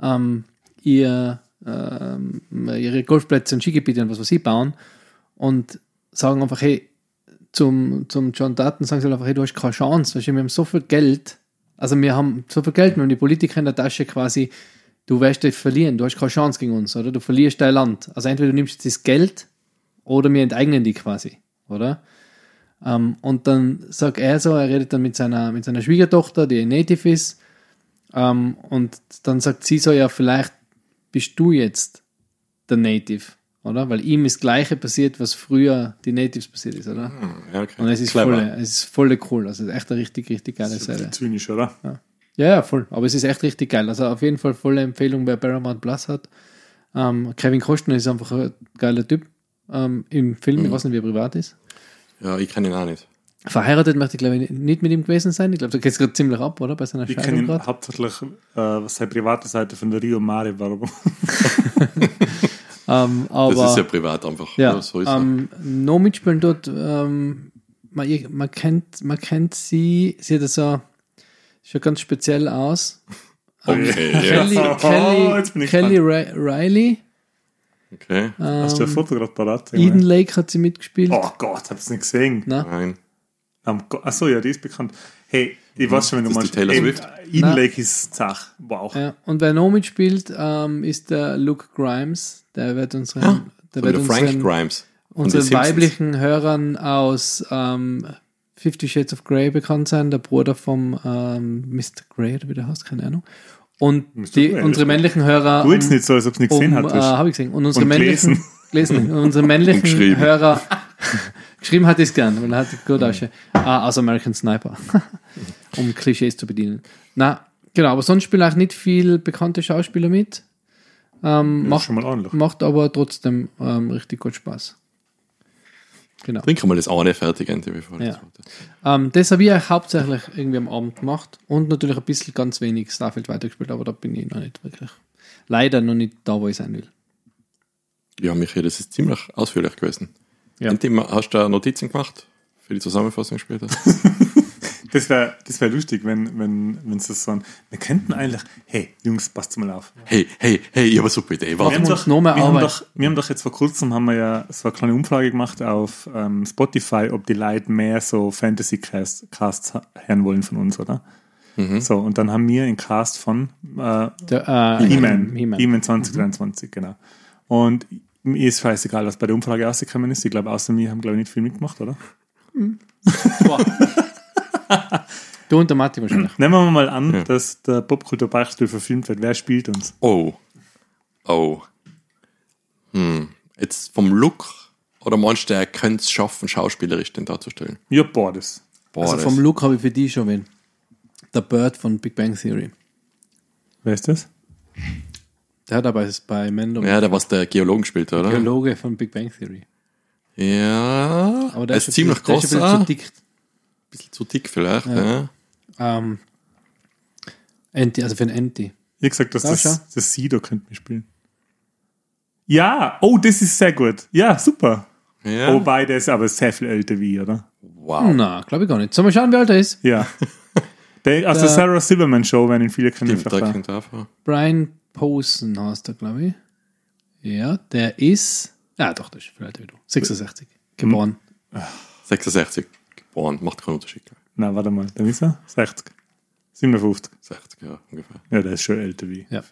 ähm, ihr ähm, ihre Golfplätze und Skigebiete und was weiß ich bauen und sagen einfach, hey, zum, zum John Dutton sagen sie halt einfach, hey, du hast keine Chance, weißt du, wir haben so viel Geld, also wir haben so viel Geld, wir haben die Politiker in der Tasche quasi, du wirst dich verlieren, du hast keine Chance gegen uns, oder? Du verlierst dein Land. Also entweder du nimmst das Geld oder wir enteignen die quasi, oder? Ähm, und dann sagt er so, er redet dann mit seiner, mit seiner Schwiegertochter, die Native ist, ähm, und dann sagt sie so, ja, vielleicht bist du jetzt der Native, oder? Weil ihm ist das Gleiche passiert, was früher die Natives passiert ist, oder? Hm, Ja, okay. Und es ist Clever. voll, es ist voll cool, also es ist echt eine richtig, richtig geile Serie. zynisch, oder? Ja, ja, voll. Aber es ist echt richtig geil. Also auf jeden Fall volle Empfehlung, wer Paramount Plus hat. Ähm, Kevin Costner ist einfach ein geiler Typ ähm, im Film. Ich weiß nicht, wie er privat ist. Ja, ich kenne ihn auch nicht. Verheiratet möchte ich, glaube ich, nicht mit ihm gewesen sein. Ich glaube, da geht es gerade ziemlich ab, oder? Bei seiner Ich kenne Scheidung ihn gerade. hauptsächlich äh, seine private Seite von der Rio Mare Werbung. Ähm, aber, Das ist ja privat einfach. Ja, so ist er. ähm, noch mitspielen dort, ähm, man, man, kennt, man kennt sie, sie hat so, schaut ganz speziell aus. Okay, ja. Kelly, Oh, Kelly, jetzt bin ich Kelly Ri- Riley, Okay. Hast du ein ähm, Foto gerade parat? Eden Lake hat sie mitgespielt. Oh Gott, hab's nicht gesehen. Na? Nein. Am Go- Achso, ja, die ist bekannt. Hey, ich weiß schon, wenn du Das meinst. Taylor Eden- Swift? Eden Na. Lake ist Zach. Wow. Ja, und wer noch mitspielt, ähm, ist der Luke Grimes. Der wird unseren, der So wird der Frank unseren, Grimes. unseren weiblichen Hörern aus ähm, Fifty Shades of Grey bekannt sein, der Bruder vom ähm, Mr. Grey, oder wie der heißt, keine Ahnung. Und die, Grey, unsere männlichen Hörer. Du jetzt nicht so, als ob du nicht gesehen um, äh, hattest. Habe ich gesehen. Und unsere Und männlichen, gelesen. Und unsere männlichen geschrieben. Hörer, geschrieben hat es gern, weil er hat gut ausschaut. Ah, aus American Sniper. um Klischees zu bedienen. Na, genau, aber sonst spielen auch nicht viel bekannte Schauspieler mit. Ähm, macht, schon mal ordentlich. macht aber trotzdem ähm, richtig gut Spaß. Genau. Trink mal das eine fertig, Ende, bevor Ja. das. Ähm, das habe ich auch hauptsächlich irgendwie am Abend gemacht und natürlich ein bisschen ganz wenig Starfield weitergespielt, aber da bin ich noch nicht wirklich. Leider noch nicht da, wo ich sein will. Ja, Michael, das ist ziemlich ausführlich gewesen. Ja. Mal- Hast du Notizen gemacht für die Zusammenfassung später? Das wäre das wär lustig, wenn, wenn, wenn sie so ein, wir könnten eigentlich, hey, Jungs, passt mal auf. hey, hey, hey, ich habe eine super Idee. Wir Warte. haben haben mehr wir, haben doch, wir haben doch jetzt vor kurzem haben wir ja so eine kleine Umfrage gemacht auf ähm, Spotify, ob die Leute mehr so Fantasy-Casts Casts hören wollen von uns, oder? So, und dann haben wir einen Cast von äh, Der, äh, He-Man, He-Man. He-Man 2023, genau. Und mir ist scheißegal, was bei der Umfrage rausgekommen ist. Ich glaube, außer mir haben, glaube ich, nicht viel mitgemacht, oder? Boah. Du und der Matti wahrscheinlich. Nehmen wir mal an, Ja. dass der Popkultur Beichtstuhl verfilmt wird. Wer spielt uns? Oh. Oh. Hm. Jetzt vom Look oder meinst du, er könnte es schaffen, schauspielerisch den darzustellen? Ja, boah, das. Boah, Also vom Look habe ich für die schon wen. Der Bird von Big Bang Theory. Wer ist das? Der hat aber bei Mendo Ja, der was der Geologen spielt, oder? Biologe von Big Bang Theory. Ja. Aber der er ist ziemlich groß. Der ist ein ah. bisschen zu dick. Bisschen zu dick vielleicht. Ja. Ähm, Enti, also für ein Enti. Ich gesagt, dass Ja, das, schau. das Sido könnte mitspielen. Ja, oh, das ist sehr gut. Ja, super. ja. Wobei, der ist aber sehr viel älter wie, ich, oder? Wow. Na, glaube ich gar nicht. Sollen wir schauen, wie alt er ist? Ja. Der, aus der Der- Sarah Silverman Show werden ihn viele kennen. Stimmt, vielleicht da. Brian Posen heißt er, glaube ich. Ja, der ist. Ja, doch, der ist viel älter wie du. 66. Geboren. 66 geboren, macht keinen Unterschied. Nein, warte mal, dann ist er 60. 57. 60, ja, ungefähr. Ja, der ist schon älter wie. Ja.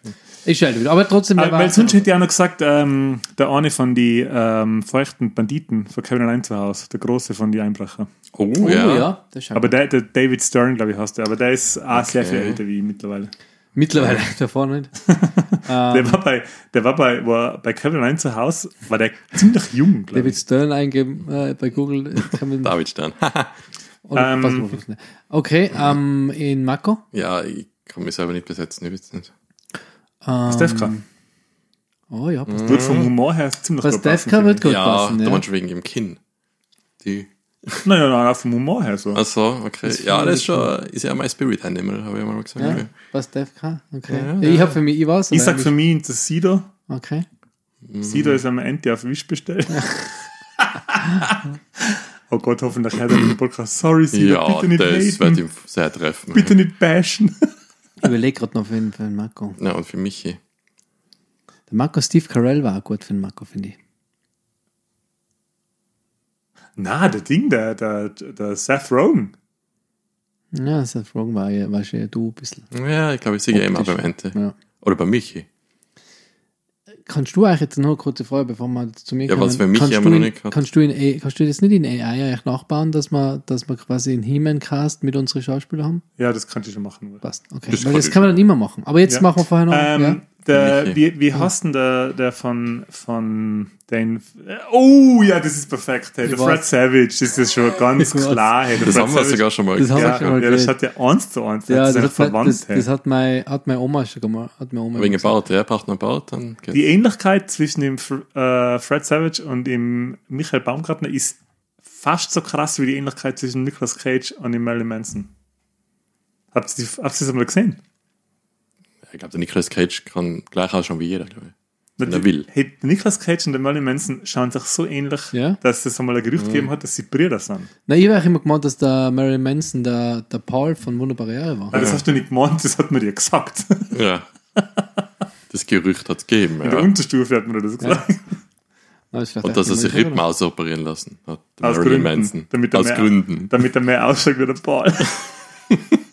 Ist schon älter wie. Aber trotzdem, der Aber, weil sonst hätte ich auch noch gesagt, ähm, der eine von die ähm, feuchten Banditen von Kevin allein zu Hause, der große von die Einbrecher. Oh, Oh ja. ja, der ist Aber der, der David Stern, glaube ich, heißt der, aber der ist auch sehr Okay. viel älter wie ich mittlerweile. Mittlerweile davor nicht. Der war bei, der war bei, war bei Kevin allein zu Hause, war der ziemlich jung, glaube David. Stern eingeben äh, bei Google. äh, David Stern. oder, Ähm, mal okay, ähm, in Mako. ja, ich kann mich selber nicht besetzen, ich weiß nicht. Ähm, Stefka. Oh ja, passt. Wird vom Humor her ziemlich gut passen, Stefka wird gut ja, passen. da Ja. meinst du wegen dem Kinn. Die. Ich. Nein, nein, nein, auch vom Humor her so. Ach so, okay. Das ja, das ist schon, ist ja mein Spirit Animal, habe ich mal gesagt. Ja, Okay. was Stefka? Okay. Ja, Ja, ja. ich habe für mich, ich weiß. ich sag für mich das Sido. Okay. Sido ist am Ende auf Wisch bestellt. oh Gott, hoffentlich hört er den Podcast. Sorry, Sido, Ja, bitte nicht das wird haten. ihm sehr treffen. Bitte nicht bashen. Ich überlege gerade noch für den, für den Mako. Ja, und für Michi. Der Mako Steve Carell war auch gut für den Mako, finde ich. Na, der Ding, der, der, der Seth Rogen. Ja, Seth Rogen war ja, war schon ja du ein bisschen. Ja, ich glaube, ich sehe immer Optisch. beim Ente. Ja. Oder bei Michi. Kannst du eigentlich jetzt noch eine kurze Frage, bevor wir zu mir Ja, was für mich kannst haben du wir noch nicht gehabt. kannst du, in, A- kannst du das nicht in AI eigentlich nachbauen, dass wir, dass wir quasi einen He-Man-Cast mit unseren Schauspielern haben? Ja, das kann ich schon machen. Passt, okay. Das Weil kann das kann man dann immer machen. Aber jetzt Ja. machen wir vorher noch. Ähm, ja? Der, wie, wie heißt denn der, der von, von den. Oh, ja, das ist perfekt. Hey, der Fred. Savage, das ist schon ganz klar. Hey, Das Fred haben wir Savage- sogar schon mal Das haben wir gesagt. schon mal Ja, das hat ja eins zu eins. Ja, das das, ist ja hat, verwandt. das, hey. das hat, meine, hat meine Oma schon gemacht. Hat meine Oma Wegen gesagt. Bart, ja, braucht noch einen Bart, dann geht's. Die Ähnlichkeit zwischen dem äh, Fred Savage und dem Michael Baumgartner ist fast so krass wie die Ähnlichkeit zwischen Nicolas Cage und dem Marilyn Manson. Habt ihr, habt ihr das mal gesehen? Ich glaube, der Nicolas Cage kann gleich ausschauen wie jeder, glaube ich. Wenn er will. Hey, Nicolas Cage und der Marilyn Manson schauen sich so ähnlich, Ja? dass es einmal ein Gerücht gegeben hat, dass sie Brüder sind. Na, ich habe auch immer gemeint, dass der Marilyn Manson der, der Paul von Wunderbare Ehre war. Aber das hast du nicht gemeint, das hat man dir gesagt. Ja. Das Gerücht hat es gegeben, In der ja. Unterstufe hat man das gesagt. Vielleicht Und dass er sich Rippen ausoperieren lassen hat. der Aus Gründen. Manson. Damit er Aus mehr- Gründen. Damit er mehr ausschaut wie der Paul.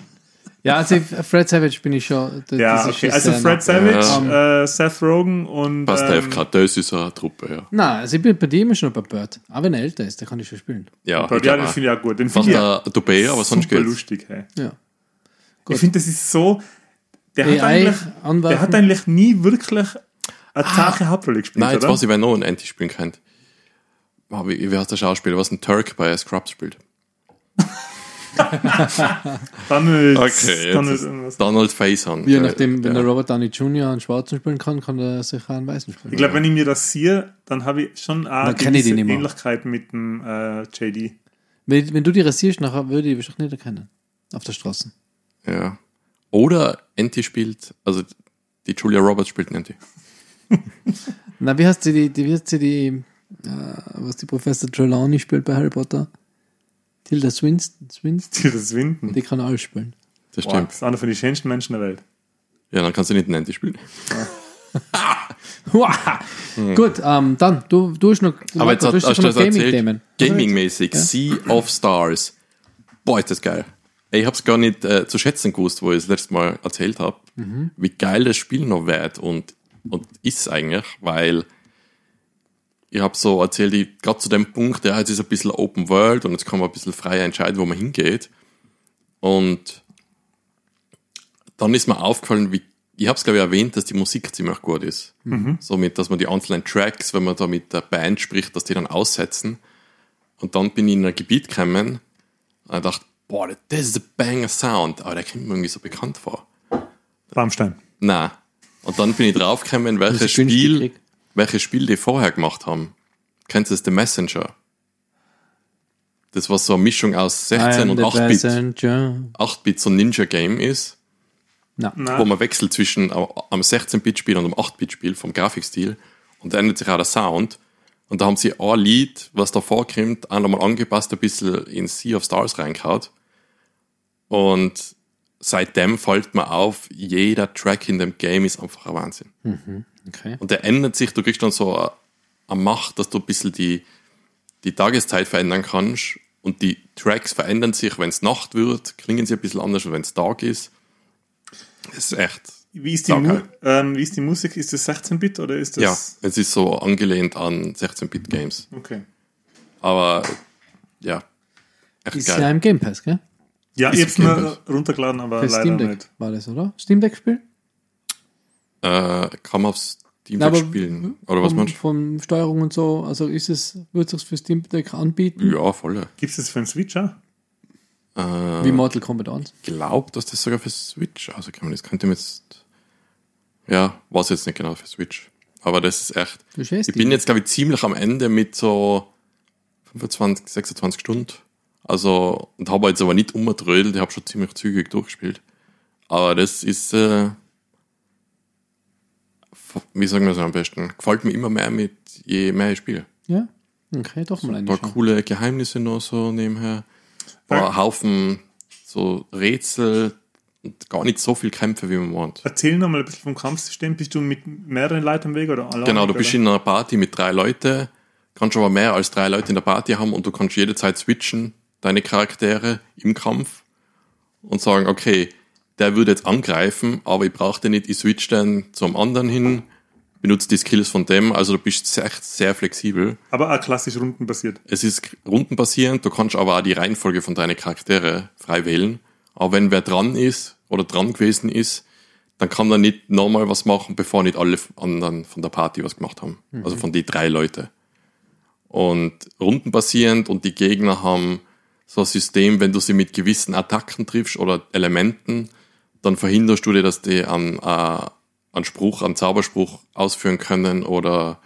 Ja, also Fred Savage bin ich schon. das Ja, ist okay. Also Fred. Savage, äh, Seth Rogen und. Passt ähm, gerade, das ist eine Truppe, ja. Nein, also ich bin bei dem schon bei Bird. Aber wenn er älter ist, der kann ich schon spielen. Ja, ich ja, den auch. finde ich auch gut. Den finde ich auch der Dubé, aber sonst super geht's. lustig. Hey. Ja. Ich finde, das ist so. Der hat, eigentlich, der hat eigentlich nie wirklich eine zahre Hauptrolle gespielt, Nein, jetzt oder? weiß ich, wer noch einen Anti spielen kann. Oh, wie, wie heißt der Schauspieler, was ein Turk bei Scrubs spielt? Donald, Okay, Donald. Donald Faison. Je nachdem, wenn ja. der Robert Downey Jr. einen Schwarzen spielen kann, kann er sicher einen Weißen spielen. Ich glaube, wenn ich mir das sehe, dann habe ich schon auch mehr. Ähnlichkeit mit dem äh, JD. Wenn, wenn du die rasierst, nachher würde ich wahrscheinlich nicht erkennen. Auf der Straße. Ja. Oder Anti spielt, also die Julia Roberts spielt einen Anti. Na, wie heißt sie die, die, wie heißt sie die, äh, was die Professor Trelawney spielt bei Harry Potter? Tilda Swinton, Swinton? Dieses Winden. Die kann alles spielen. Das Boah, stimmt. das ist einer von den schönsten Menschen der Welt. Ja, dann kannst du nicht einen Anti spielen. Wow. Gut, ähm, dann, du, du hast noch, du. Aber jetzt hast hast du noch das erzählt, Gaming-Themen. Gaming-mäßig, Sea of Stars. Boah, ist das geil. Ich hab's gar nicht äh, zu schätzen gewusst, wo ich das letzte Mal erzählt habe, wie geil das Spiel noch wird und, und ist eigentlich, weil ich habe so erzählt, ich gerade zu dem Punkt, ja, jetzt ist ein bisschen Open World und jetzt kann man ein bisschen freier entscheiden, wo man hingeht. Und dann ist mir aufgefallen, wie ich habe es glaube ich erwähnt, dass die Musik ziemlich gut ist. Somit, dass man die einzelnen Tracks, wenn man da mit der Band spricht, dass die dann aussetzen. Und dann bin ich in ein Gebiet gekommen und ich dachte, boah, das ist ein banger Sound, aber der kommt mir irgendwie so bekannt vor. Rammstein. Na. Und dann bin ich draufgekommen, welches Spiel, welches Spiel die vorher gemacht haben. Kennst du das The Messenger? Das war so eine Mischung aus 16 und 8-Bit. 8-Bit so ein Ninja-Game ist, Na, Nein. wo man wechselt zwischen am 16-Bit-Spiel und am 8-Bit-Spiel vom Grafikstil. Und da ändert sich auch der Sound. Und da haben sie ein Lied, was da vorkommt, auch nochmal angepasst, ein bisschen in Sea of Stars reingehauen. Und seitdem fällt mir auf, jeder Track in dem Game ist einfach ein Wahnsinn. okay. Und der ändert sich, du kriegst dann so eine- Macht, dass du ein bisschen die, die Tageszeit verändern kannst. Und die Tracks verändern sich, wenn es Nacht wird, klingen sie ein bisschen anders, als wenn es Tag ist. Das ist echt. Wie ist, die ähm, wie ist die Musik? Ist das 16-Bit oder ist Ja, das. es ist so angelehnt an 16-Bit-Games. Okay. Aber ja, echt Ist ja geil. im Game Pass, gell? Ja, ich hab's okay, mir runtergeladen, aber Für leider Steam Deck nicht. war das, oder? Steam Deck Spiel? Äh, kann man auf Steam Deck spielen. Oder was Von, meinst von Steuerung und so, also ist es, wird es für Steam Deck anbieten? du? Ja, voll. Gibt es das für einen Switcher? Äh, Wie Mortal Kombat 1? glaubt, dass das sogar für Switch rausgekommen ist. Könnte mir jetzt. Ja, weiß jetzt nicht genau für Switch. Aber das ist echt. Du schätzt Ich bin jetzt, glaube ich, ziemlich am Ende mit so 25, 26 Stunden. Also, und habe jetzt aber nicht umgedrödelt, ich habe schon ziemlich zügig durchgespielt. Aber das ist, äh, wie sagen wir es am besten, gefällt mir immer mehr mit je mehr ich spiele. Ja? Okay, doch mal Ein eine paar coole Geheimnisse noch so nebenher. Ein paar Haufen so Rätsel und gar nicht so viel Kämpfe, wie man meint. Erzähl noch mal ein bisschen vom Kampfsystem. Bist du mit mehreren Leuten am Weg oder alleine? Genau, du oder? bist in einer Party mit drei Leuten, kannst aber mehr als drei Leute in der Party haben und du kannst jede Zeit switchen, deine Charaktere im Kampf und sagen, okay, der würde jetzt angreifen, aber ich brauche den nicht, ich switch den zum anderen hin, benutze die Skills von dem, also du bist sehr, sehr flexibel. Aber auch klassisch rundenbasiert. Es ist rundenbasierend, du kannst aber auch die Reihenfolge von deinen Charaktere frei wählen. Aber wenn wer dran ist oder dran gewesen ist, dann kann er nicht nochmal was machen, bevor nicht alle anderen von der Party was gemacht haben. Also von die drei Leute. Und rundenbasierend und die Gegner haben so ein System, wenn du sie mit gewissen Attacken triffst oder Elementen, dann verhinderst du dir, dass die äh, einen Spruch, einen Zauberspruch ausführen können oder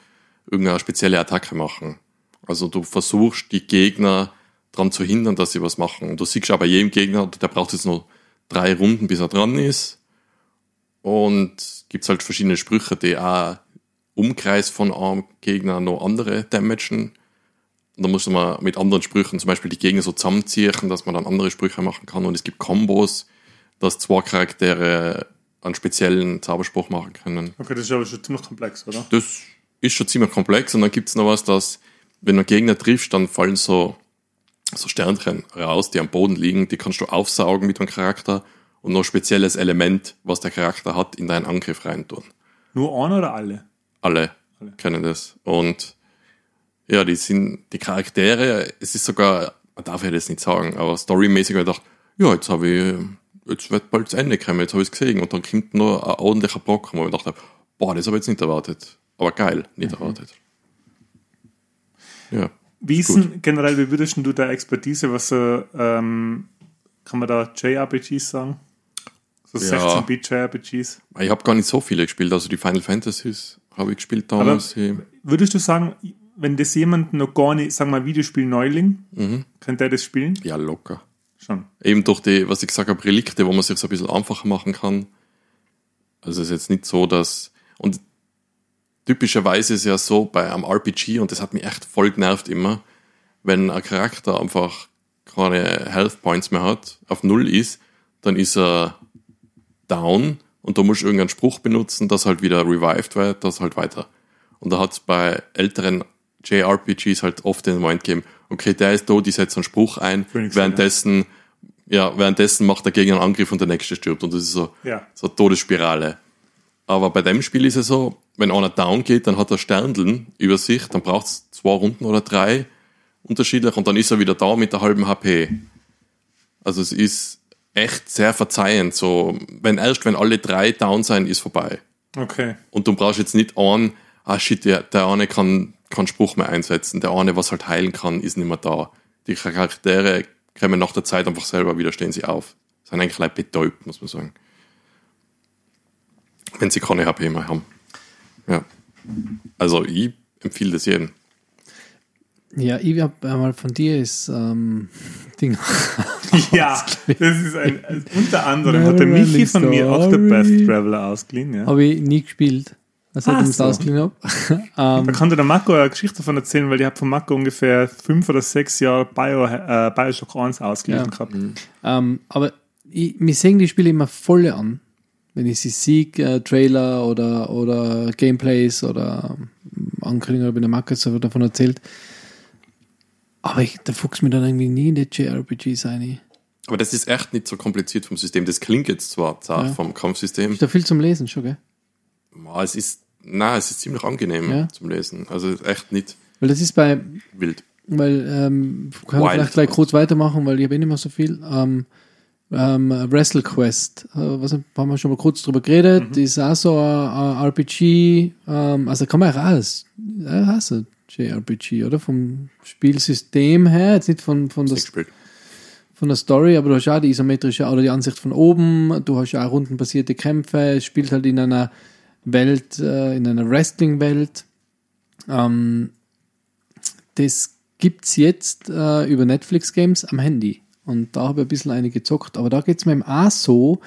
irgendeine spezielle Attacke machen. Also du versuchst die Gegner daran zu hindern, dass sie was machen. Du siehst aber jedem Gegner, der braucht jetzt nur drei Runden, bis er dran ist. Und gibt's halt verschiedene Sprüche, die auch Umkreis von einem Gegner noch andere damagen. Und da muss man mit anderen Sprüchen zum Beispiel die Gegner so zusammenziehen, dass man dann andere Sprüche machen kann. Und es gibt Kombos, dass zwei Charaktere einen speziellen Zauberspruch machen können. Okay, das ist aber schon ziemlich komplex, oder? Das ist schon ziemlich komplex. Und dann gibt's noch was, dass wenn du einen Gegner triffst, dann fallen so, so Sternchen raus, die am Boden liegen. Die kannst du aufsaugen mit deinem Charakter und noch ein spezielles Element, was der Charakter hat, in deinen Angriff reintun. Nur einer oder alle? Alle, Alle. kennen das. Und ja, die sind die Charaktere, es ist sogar, man darf ja das nicht sagen, aber storymäßig habe ich gedacht, ja, jetzt habe ich, jetzt wird bald das Ende kommen, jetzt habe ich es gesehen und dann kommt noch ein ordentlicher Block, wo ich gedacht habe, boah, das habe ich jetzt nicht erwartet. Aber geil, nicht erwartet. Ja. Wie ist denn generell, wie würdest du der Expertise, was so, ähm, kann man da JRPGs sagen? So Ja. 16-Bit JRPGs. Ich habe gar nicht so viele gespielt, also die Final Fantasies habe ich gespielt damals. die- Würdest du sagen, wenn das jemand noch gar nicht, sagen wir mal, Videospiel-Neuling, Mhm. könnte er das spielen? Ja, locker. Schon. Eben durch die, was ich gesagt habe, Relikte, wo man sich so ein bisschen einfacher machen kann. Also es ist jetzt nicht so, dass. Und typischerweise ist ja so bei einem RPG, und das hat mich echt voll genervt immer, wenn ein Charakter einfach keine Health Points mehr hat, auf Null ist, dann ist er down und da musst du irgendeinen Spruch benutzen, dass halt wieder revived wird, das halt weiter. Und da hat es bei älteren JRPGs halt oft den Moment gegeben, okay, der ist tot, ich setze einen Spruch ein, Phoenix, währenddessen, ja, währenddessen macht der Gegner einen Angriff und der nächste stirbt. Und das ist so, Ja. so eine Todesspirale. Aber bei dem Spiel ist es so, wenn einer down geht, dann hat er Sterndeln über sich, dann braucht es zwei Runden oder drei unterschiedlich und dann ist er wieder da mit der halben HP. Also es ist echt sehr verzeihend. So, wenn erst, wenn alle drei down sein, ist vorbei. Okay. Und du brauchst jetzt nicht einen, ah shit, der, der eine kann keinen Spruch mehr einsetzen, der eine, was halt heilen kann, ist nicht mehr da. Die Charaktere kommen nach der Zeit einfach selber wieder, stehen sie auf. Sind eigentlich leicht betäubt, muss man sagen. Wenn sie keine HP mehr haben. Ja. Also ich empfehle das jedem. Ja, ich habe einmal von dir ist ähm, Ding. Ja, das ist ein, unter anderem hat der Michi von mir auch der. Best Traveler ausgeliehen. Ja. habe ich nie gespielt. Also Ah, seitdem ich es so. ausgeliehen habe. Da ähm, kann dir der Marco eine Geschichte davon erzählen, weil ich habe von Marco ungefähr fünf oder sechs Jahre Bio, äh, Bioshock 1 ausgeliehen Ja. gehabt. ähm, aber ich, mir sehen die Spiele immer voll an. Wenn ich sie sehe, äh, Trailer oder, oder Gameplays oder ähm, Ankündigungen, wenn der Markus davon erzählt. Aber ich, da fuchst mir dann irgendwie nie in die JRPGs rein. Aber das ist echt nicht so kompliziert vom System. Das klingt jetzt zwar zart Ja. vom Kampfsystem, Ist da viel zum Lesen schon, gell? es ist, na, es ist ziemlich angenehm Ja. zum Lesen. Also echt nicht Weil das ist bei, wild. weil, ähm, können wir vielleicht gleich kurz weitermachen, weil ich habe eh nicht mehr so viel. Ähm, ähm, Wrestle Quest, äh, was haben wir schon mal kurz drüber geredet, Mhm. ist auch so ein, ein RPG, ähm, also kann man raus, ja, auch so ein JRPG, oder? Vom Spielsystem her, jetzt nicht von, von, das, von der Story, aber du hast auch die isometrische oder die Ansicht von oben, du hast auch rundenbasierte Kämpfe, es spielt halt in einer Welt, äh, in einer Wrestling-Welt. Ähm, das gibt's jetzt äh, über Netflix Games am Handy. Und da habe ich ein bisschen eine gezockt. Aber da geht's mir eben auch so,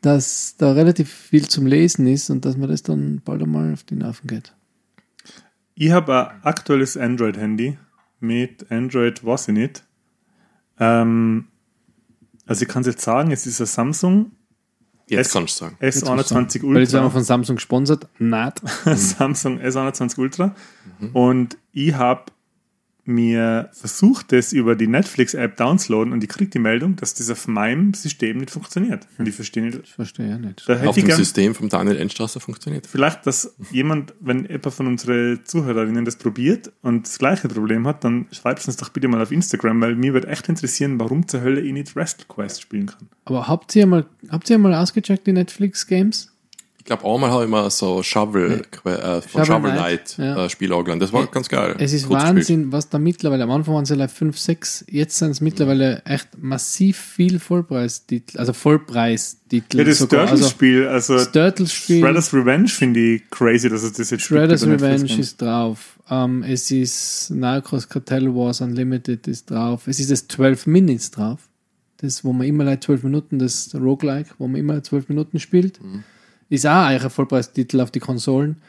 dass da relativ viel zum Lesen ist und dass mir das dann bald einmal auf die Nerven geht. Ich habe ein aktuelles Android-Handy mit Android, weiß ich nicht. Ähm, also ich kann es jetzt sagen, es ist ein Samsung Jetzt Es- kannst du sagen. Jetzt musst du S21 sagen. Weil jetzt wir Ultra. von Samsung gesponsert. Nein. Samsung S21 Ultra. Und ich habe mir versucht, das über die Netflix-App downzuladen und ich kriege die Meldung, dass das auf meinem System nicht funktioniert. Und ich verstehe nicht. Ich verstehe ja nicht. Da Auf hätte ich dem gern, System vom Daniel Endstrasser funktioniert. vielleicht, dass jemand, wenn jemand von unseren Zuhörerinnen das probiert und das gleiche Problem hat, dann schreibt es uns doch bitte mal auf Instagram, weil mir wird echt interessieren, warum zur Hölle ich nicht Wrestle Quest spielen kann. Aber habt ihr mal, habt ihr mal ausgecheckt, die Netflix Games? Ich glaube, einmal habe ich mal so Shovel, äh, von Shovel Shovel Knight, Knight ja. äh, Spiel angelernt. Das war ganz geil. Es ist. Wahnsinn, was da mittlerweile, am Anfang waren es vielleicht 5, 6, jetzt sind es mittlerweile echt massiv viel Vollpreistitel, also Vollpreistitel. Ja, das. Also, Turtles-Spiel, also das Turtles-Spiel, Shredder's Revenge finde ich crazy, dass es das jetzt Shredder's gibt. Revenge ist drauf. Ähm, es ist Narcos Cartel Wars Unlimited ist drauf. Es ist das 12 Minutes drauf. Das, wo man immer like 12 Minuten, das Roguelike, wo man immer 12 Minuten spielt. Ist auch eigentlich ein Vollpreistitel auf die Konsolen.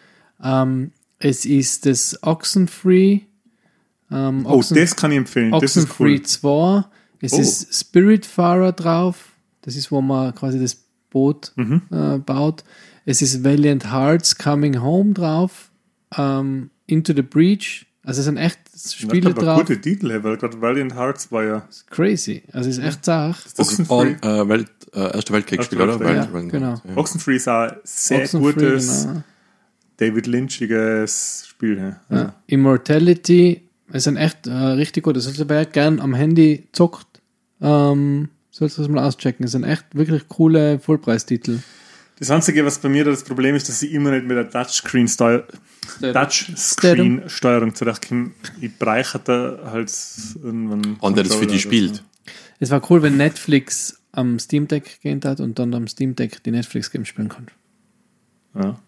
Ähm, es ist das Oxenfree. Ähm, Oh, Oxen- das kann ich empfehlen. Das ist Oxenfree cool. 2. Es Oh. ist Spiritfarer drauf. Das ist, wo man quasi das Boot Mhm. äh, baut. Es ist Valiant Hearts Coming Home drauf. Ähm, Into the Breach. Also es sind echt Spiele glaube, drauf. gute Titel, weil gerade Valiant Hearts war ja Crazy. Also es ist echt Sach. Das ist Oxenfree. all, äh, Welt, äh, Erste Weltkriegsspiel, oder? Weltkrieg, Welt- ja, genau. Ja. Oxenfree ist auch ein sehr Oxenfree, gutes genau. David Lynchiges Spiel. Ja. Ja. Immortality. Es sind echt äh, richtig gut. Also wer gern am Handy zockt, ähm, sollst du das mal auschecken. Es sind echt wirklich coole Vollpreistitel. Das Einzige, was bei mir da das Problem ist, dass ich immer nicht mit der Touchscreen-Steuer Touchscreen-Steuerung zurechtkomme. Ich breiche da halt irgendwann. Und der das für die spielt. Es war cool, wenn Netflix am Steam Deck gehen hat und dann am Steam Deck die Netflix Games spielen kann. Ja.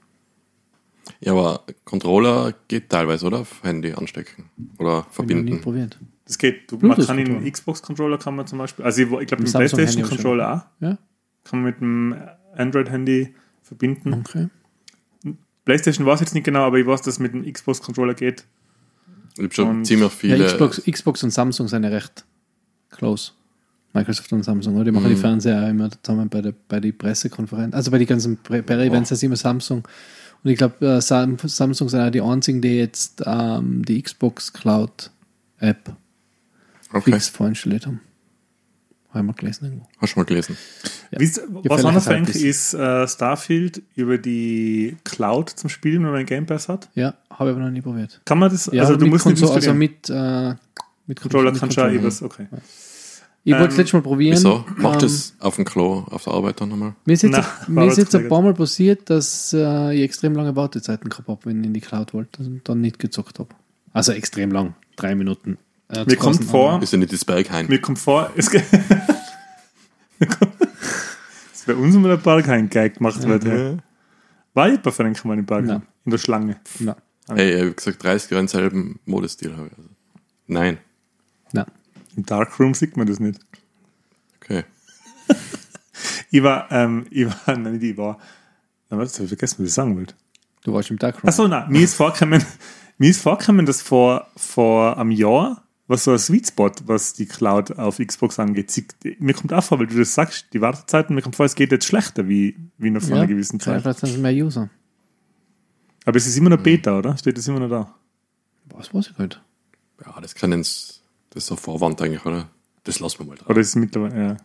Ja, aber Controller geht teilweise, oder? Auf Handy anstecken. Oder Hab ich nie verbinden. probiert. Das geht. Du, man kann den Xbox-Controller kann man zum Beispiel, also ich, ich glaube, den PlayStation-Controller auch. Ja, Kann man mit dem Android-Handy verbinden. okay. PlayStation weiß ich jetzt nicht genau, aber ich weiß, dass es mit dem Xbox-Controller geht. Ich habe schon Und- ziemlich Ja, viele. Xbox, Xbox und Samsung sind ja recht close. Microsoft und Samsung, oder? Die machen die Fernseher auch immer zusammen bei der bei die Pressekonferenz. Also bei den ganzen Pre- Pre-Events ist immer Samsung. Und ich glaube, äh, Sam Samsung sind auch die einzigen, die jetzt ähm, die Xbox Cloud App okay. fix vorinstalliert haben. Habe ich mal gelesen irgendwo. Hast du mal gelesen? Ja. Wisst- was anderes eigentlich Halbwissen. ist äh, Starfield über die Cloud zum Spielen, wenn man Game Pass hat. Ja, habe ich aber noch nie probiert. Kann man das? Ja, also du musst nicht Konsole, also installieren. mit, äh, mit Controller mit kannst du auch Controller. übers, okay. Ich wollte es Ähm, letztes Mal probieren. Wieso? Mach Ähm, das auf dem Klo, auf der Arbeit dann nochmal. Mir ist jetzt, Na, mir ist jetzt ein paar Mal passiert, dass äh, ich extrem lange Wartezeiten gehabt habe, wenn ich in die Cloud wollte und dann nicht gezockt habe. Also extrem lang. Drei Minuten. Äh, Mir kommt 2000 vor. Ist ja nicht das Berghain. mir kommt vor, es dass bei uns immer ein Berghain-Gag gemacht wird. Ja. War ich bei Frank mal im Berghain? In der Schlange. Na, Hey, ich habe gesagt, 30 Jahre selben Modestil habe ich. Also. Nein. Im Darkroom sieht man das nicht. Okay. Ich war, ähm, ich war, nein, ich war, na, was, hab ich vergessen, was ich sagen wollte. Du warst im Darkroom. Achso, nein, mir ist vorgekommen, mir ist vorgekommen, dass vor, vor einem Jahr was so ein Sweet Spot, was die Cloud auf Xbox angeht. Sie, mir kommt auch vor, weil du das sagst, die Wartezeiten, mir kommt vor, es geht jetzt schlechter wie, wie noch vor einer gewissen Zeit. Vielleicht sind mehr User. Aber es ist immer noch Beta, oder? Steht das immer noch da? Was weiß ich halt. Ja, das kann ins, das ist so Vorwand eigentlich, oder? Das lassen wir mal drauf. Oder ist es mittlerweile,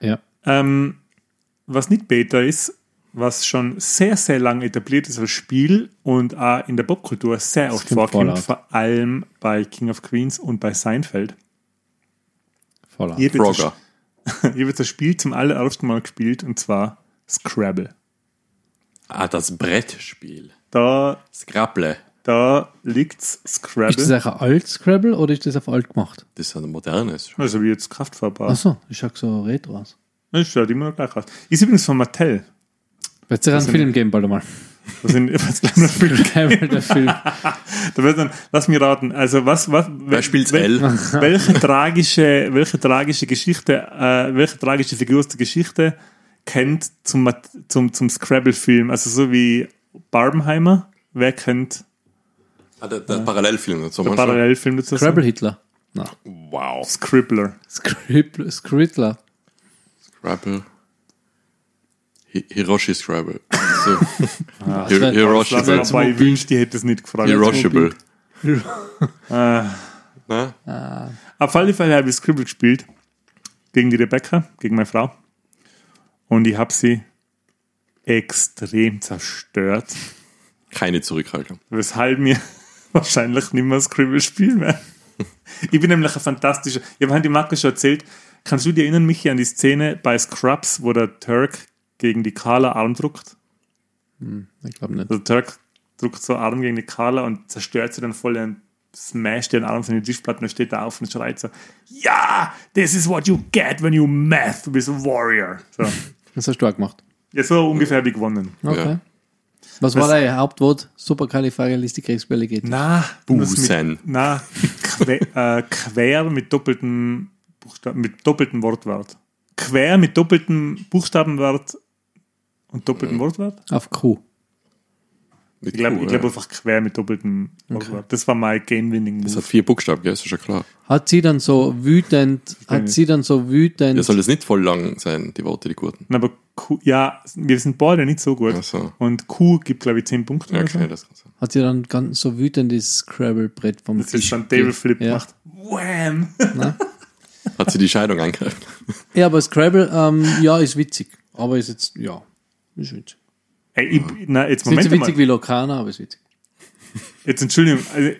ja. Ja. Ähm, was nicht Beta ist, was schon sehr, sehr lange etabliert ist als Spiel und auch in der Popkultur sehr oft vorkommt, Fallout. vor allem bei King of Queens und bei Seinfeld. Voller. Hier wird, das, Frogger. hier wird das Spiel zum allerersten Mal gespielt und zwar Scrabble. Ah, das Brettspiel. Da, Scrabble. Da liegt's Ist das Scrabble. eigentlich ein alt Scrabble oder ist das auf alt gemacht? Das ist ein modernes. Also wie jetzt Kraftfahrbar. Achso, ich schaue so retro aus. Das schaut immer noch gleich aus. Ist übrigens von Mattel. Wird es ja einen Film geben bald einmal. Was gleich noch viel Scrabble, der Film. Da wird dann, lass mich raten, also was, was, Wer spielt's wel- L? welche tragische, welche tragische Geschichte, äh, welche tragische Figur aus der Geschichte kennt zum, zum, zum Scrabble-Film? Also so wie Barbenheimer, wer kennt Ah, der, der Parallelfilm. So der. Parallelfilm dazu? Scrabble Hitler. Na. Wow. Scribbler. Scribbler. Scribbler. Scrabble. Hi Hiroshi Scrabble. So. das Hi- Hiroshi. Mal, ich wünschte, die hätte es nicht gefragt. Hiroshable. Äh, Ne? auf alle Fälle habe ich Scribble gespielt. Gegen die Rebecca, gegen meine Frau. Und ich habe sie extrem zerstört. Keine Zurückhaltung. weshalb mir wahrscheinlich nicht mehr Scribble spielen werden. Ich bin nämlich ein fantastischer. Ich habe die Marco schon erzählt. Kannst du dir erinnern, Michi, an die Szene bei Scrubs, wo der Turk gegen die Carla Arm druckt. Ich glaube nicht. Also Turk druckt so Arm gegen die Carla und zerstört sie dann voll und smasht den Arm von den Tischplatten und steht da auf und schreit so, ja, this is what you get when you meth with a warrior. So. Das hast du auch gemacht. Ja, so ungefähr habe ich gewonnen. Okay. Ja. Was war dein Hauptwort? Supercalifragilisticexpialidocious. Na, Busen. Na, quer, äh, quer mit doppeltem Buchstaben, mit doppeltem Wortwert. Quer mit doppeltem Buchstabenwert und doppeltem Wortwert? Auf Q. Mit Ich glaube ich glaub ja. einfach quer mit doppeltem Wortwert. Das war mein Game-Winning Das Move. hat vier Buchstaben, gell? Ist ja schon klar. Hat sie dann so wütend, hat sie dann so wütend, Ja, soll das nicht voll lang sein, die Worte, die guten? Na, Aber Q, ja, wir sind beide nicht so gut. Ach so. Und Q gibt, glaube ich, 10 Punkte. oder so. Okay, das kann sein. hat sie dann ganz so wütend das Scrabble-Brett vom Das ist Tisch dann Table Flip ja. gemacht. Wham! Hat sie die Scheidung eingreift? Ja, aber Scrabble, ähm, ja, ist witzig. Aber ist jetzt, ja, ist witzig. Ey, ich, na, jetzt Ist nicht so witzig mal. wie Lokana, aber ist witzig. Jetzt Entschuldigung. Also,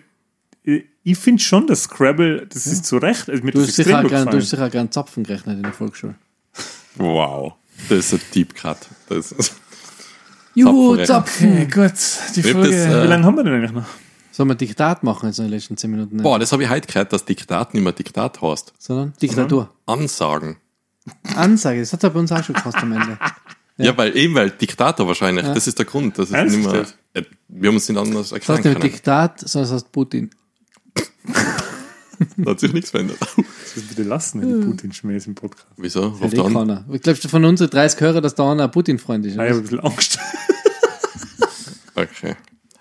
ich- ich finde schon, dass Scrabble, das ist zu Recht. Also, Du hast sicher gern, du hast sicher auch gern Zapfen gerechnet in der Volksschule. Wow. Das ist ein Deep Cut. Das ist Juhu, Zapfen, Zapfen! Okay, gut. Die Ich Folge, das, äh, wie lange haben wir denn eigentlich noch? Sollen wir Diktat machen jetzt in den letzten 10 Minuten? Boah, das habe ich heute gehört, dass Diktat nicht mehr Diktat heißt. Sondern Diktatur. Ansagen. Ansage, das hat er bei uns auch schon gehasst am Ende. Ja, weil eben, weil Diktator wahrscheinlich, das ist der Grund. Das ist Ernst nicht mehr, äh, wir haben uns nicht anders Das heißt nicht. Diktat, sondern das heißt Putin. Da hat sich nichts verändert. Das ist bitte lassen, wenn die Putin-Schmähs im Podcast. Wieso? Ruft eh an. keiner. Ich glaube, von unseren 30 Hörer, dass da einer ein Putin-Freund ist. Ah, ich habe ein bisschen Angst. Okay.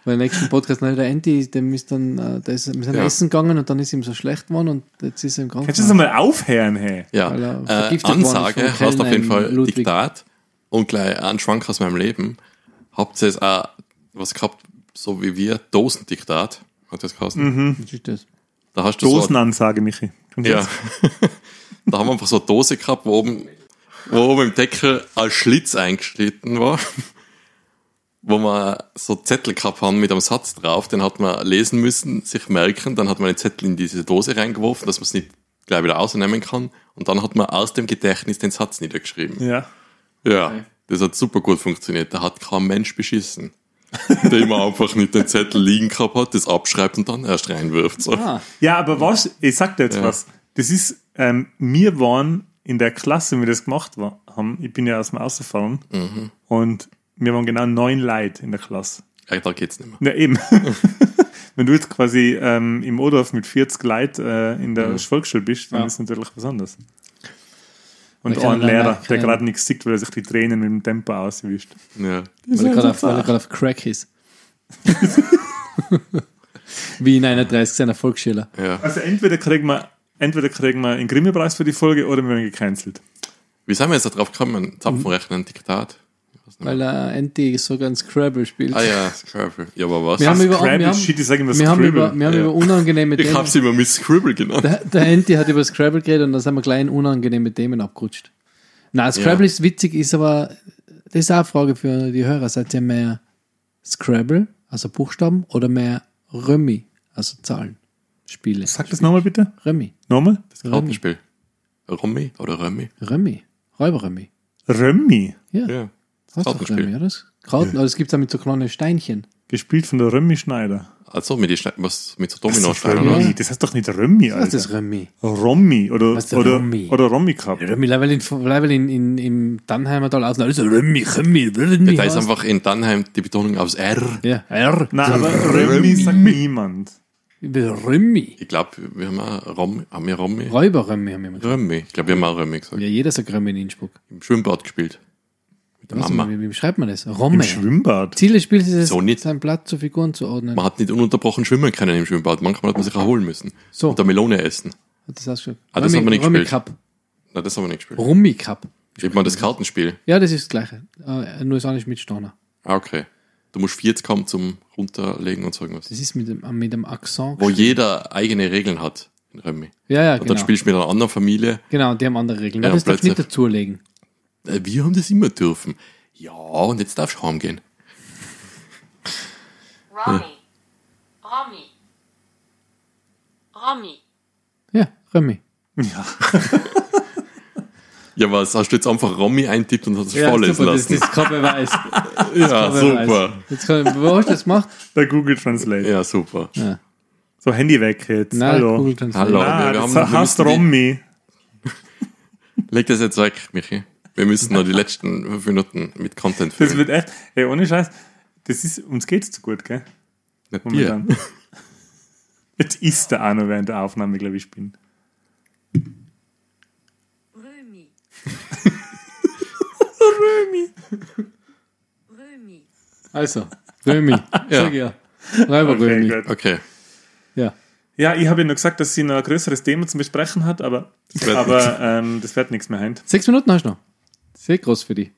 Weil im nächsten Podcast, na, der Andy, dem ist dann, äh, der ist, wir sind Ja. essen gegangen und dann ist ihm so schlecht geworden und jetzt ist er im Kannst du das Krankenhaus. einmal aufhören, hey? Ja, Weil er äh, vergiftet worden ist Ansage heißt auf jeden Fall Ludwig. Diktat und gleich ein Schwank aus meinem Leben. Habt ihr jetzt auch was gehabt, so wie wir, Dosendiktat, hat das geheißen. Was ist das? Da hast du so, Dosenansage, Michi. Kannst du ja, da haben wir einfach so eine Dose gehabt, wo oben, wo oben im Deckel ein Schlitz eingeschnitten war, wo wir so Zettel gehabt haben mit einem Satz drauf, den hat man lesen müssen, sich merken, dann hat man den Zettel in diese Dose reingeworfen, dass man es nicht gleich wieder rausnehmen kann und dann hat man aus dem Gedächtnis den Satz niedergeschrieben. Ja. Ja, das hat super gut funktioniert. Da hat kein Mensch beschissen. Der immer einfach nicht den Zettel liegen gehabt hat, das abschreibt und dann erst reinwirft. So. Ah, Ja, aber was, ich sag dir jetzt Ja. was. Das ist, ähm, wir waren in der Klasse, wie wir das gemacht war, haben, ich bin ja aus dem Außerfahren Mhm. und wir waren genau neun Leute in der Klasse. Ja, da geht's nicht mehr. Ja, eben. Wenn du jetzt quasi ähm, im Odorf mit 40 Leuten äh, in der Volksschule bist, dann Ja. ist natürlich was anderes. Und auch ein Lehrer, der gerade nichts sieht, weil er sich die Tränen mit dem Tempo auswischt. Ja. weil er gerade auf, auf Crack ist. Wie in einer 30 seiner Volksschüler. ja. Also entweder kriegen wir, entweder kriegen wir einen Grimme-Preis für die Folge oder wir werden gecancelt. Wie sind wir jetzt da drauf gekommen? Zapfenrechnen, Diktat? Weil er Andy so ganz Scrabble spielt. Ah ja, Scrabble. Ja, aber was? Wir haben über- Scrabble, wir haben- shit, ich sage immer wir haben Scribble. über, wir haben Ja. über unangenehme ich Themen. hab's immer Miss Scribble genannt. Der, der Andy hat über Scrabble geredet und da sind wir gleich in unangenehme Themen abgerutscht. Nein, Scrabble Ja. ist witzig, ist aber, das ist auch eine Frage für die Hörer. Seid ihr mehr Scrabble, also Buchstaben, oder mehr Römi, also Zahlen, Spiele? Sag das nochmal bitte. Römi. Nochmal? Das Kartenspiel. Rummi oder Römi? Römi. Räuberrömi. Römmi. Ja, Ja. Das Kartenspiel. Römi, oder? Das Karten, aber es gibt auch mit so kleinen Steinchen. Gespielt von der Römmi Schneider. Also mit, die Steine, was, mit so Das, ist Dominosteinen, Römmi. oder? das heißt doch nicht Römmi, Was ist das Alter. Römi? Rommi oder, Was ist der oder, Rommi? oder Rommi Cup. Römi, weil in, in, in, im Dannheimer Tal außen alles so Römi, Römi, Römi. Da ist heißt. einfach in Dannheim die Betonung aufs R. Ja, R. Nein, aber Römmi sagt niemand. Römi. Ich glaube, wir haben auch Rom, haben wir Rommi? Räuberrömi haben wir immer gesagt. Römi. Ich glaube, wir haben auch Römi gesagt. Ja, jeder sagt Römi in Innsbruck. Im Schwimmbad gespielt. Mit der Was, Mama. wie, wie schreibt man das? Im Romme. Schwimmbad. Ziel des Spiels ist es, So nicht. sein Blatt zu Figuren zu ordnen. Man hat nicht ununterbrochen schwimmen können im Schwimmbad. Manchmal hat man sich erholen müssen. So. Und eine Melone essen. Hat das ausgeschaut? Ah, das haben wir nicht Rummi gespielt. Cup. Na, das haben wir nicht gespielt. Rummi Cup. Gibt man das Kartenspiel? Ja, das ist das Gleiche. Äh, nur ist auch nicht mit Steiner. Ah, okay. Du musst 40 haben zum runterlegen und so irgendwas. Das ist mit dem, äh, mit dem Akzent. Wo jeder eigene Regeln hat in Römi. ja, ja, Und genau. dann spielst du mit einer anderen Familie. Genau, die haben andere Regeln. Ja, das darfst du nicht dazulegen. Äh, Wir haben das immer dürfen. Ja, und jetzt darfst du heimgehen. Romy. Romy. Romy. Ja, Römi. Ja. Ja, was? Hast du jetzt einfach Romy eintippt und hast es Ja, vorlesen super, das, lassen? das kann Beweis. ja, super. Jetzt kann, wo hast du das gemacht? Bei Google Translate. Ja, super. Ja. So, Handy weg jetzt. Nein, Hallo. Google Translate. Hallo. Ah, wir das haben- wir heißt Romy. Leg das jetzt weg, Michi. Wir müssen noch die letzten fünf Minuten mit Content Das füllen. wird echt, ey, ohne Scheiß, das ist, uns geht's zu gut, gell? Nicht dir. Jetzt ist der auch noch während der Aufnahme, glaube ich, bin. Römi. Römi. Also, Römi. Ja. Sag ja. Räuber Okay, Römi. gut. Okay. Ja. Ja, ich habe ja nur gesagt, dass sie noch ein größeres Thema zu besprechen hat, aber, wird aber ähm, das wird nichts mehr heint. Sechs Minuten hast du noch. Sehr groß für dich.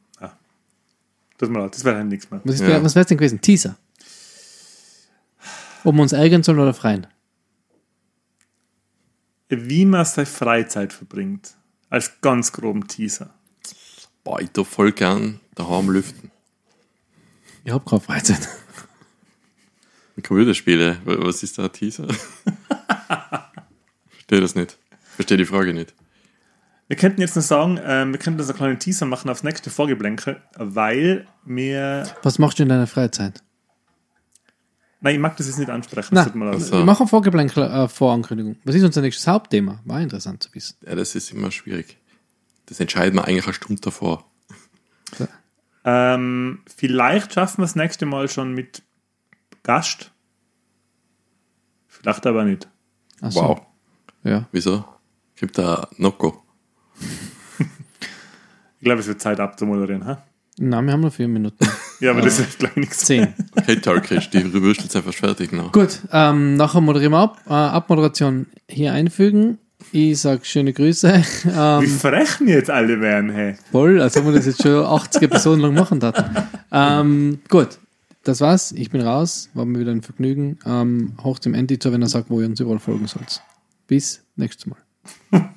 Tut mir leid, das wird heint nichts mehr. Was, Ja. was wäre denn gewesen? Teaser. Ob wir uns ärgern sollen oder freien? Wie man seine Freizeit verbringt. Als ganz groben Teaser. Boah, ich tu voll gern daheim lüften. Ich hab keine Freizeit. Computerspiele, wa- was ist da ein Teaser? Verstehe das nicht. Verstehe die Frage nicht. Wir könnten jetzt noch sagen, ähm, wir könnten das einen kleinen Teaser machen aufs nächste Vorgeblänkel, weil wir. Was machst du in deiner Freizeit? Nein, ich mag das jetzt nicht ansprechen. Na, das mir leid. so. wir machen Vorgeblänkel äh, Vorankündigung. Was ist unser nächstes Hauptthema? War interessant zu wissen. Ja, das ist immer schwierig. Das entscheiden wir eigentlich eine Stunde davor. Ähm, vielleicht schaffen wir das nächste Mal schon mit Gast. Vielleicht aber nicht. Ach so. Wow. Ja. Wieso? Gibt da Nocco. Ich glaube, es wird Zeit abzumoderieren. Ha? Nein, wir haben noch vier Minuten. Ja, aber das ist gleich nichts. Zehn. Okay, Turkish, die Würstel sind fast fertig noch. Gut, ähm, nachher moderieren wir ab. Äh, Abmoderation hier einfügen. Ich sag schöne Grüße. Wie Ähm, frech wir jetzt alle wären, hey. voll, als ob wir das jetzt schon 80 Episoden lang machen hatten. Ähm, gut, das war's. Ich bin raus. War mir wieder ein Vergnügen. Ähm, hoch zum Ende zu, wenn er sagt, wo ihr uns überall folgen sollt. Bis nächstes Mal.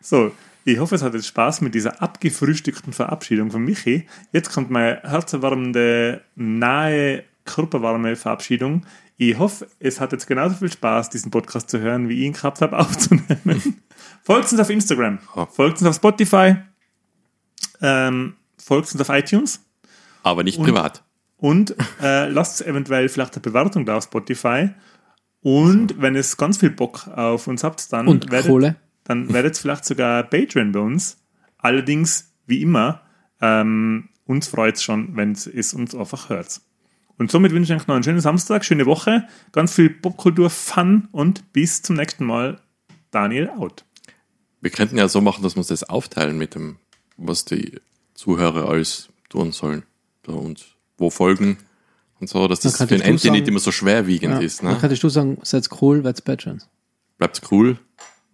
So, ich hoffe, es hat jetzt Spaß mit dieser abgefrühstückten Verabschiedung von Michi. Jetzt kommt meine herzerwärmende, nahe, körperwarme Verabschiedung. Ich hoffe, es hat jetzt genauso viel Spaß, diesen Podcast zu hören, wie ich ihn gehabt habe, aufzunehmen. folgt uns auf Instagram, folgt uns auf Spotify, ähm, folgt uns auf iTunes Aber nicht privat. und äh, lasst eventuell vielleicht eine Bewertung da auf Spotify. Und wenn es ganz viel Bock auf uns habt, dann Und werdet, Kohle. Dann werdet vielleicht sogar Patreon bei uns. Allerdings, wie immer, ähm, uns freut es schon, wenn es uns einfach hört. Und somit wünsche ich euch noch einen schönen Samstag, schöne Woche, ganz viel Popkultur-Fun und bis zum nächsten Mal. Daniel out. Wir könnten ja so machen, dass wir uns das aufteilen mit dem, was die Zuhörer alles tun sollen. Bei uns. Wo folgen und so, dass das Dann für den Enti nicht immer so schwerwiegend Ja. ist. Dann Ne? könntest du sagen, seid cool, werdet Patrons. Bleibt's cool.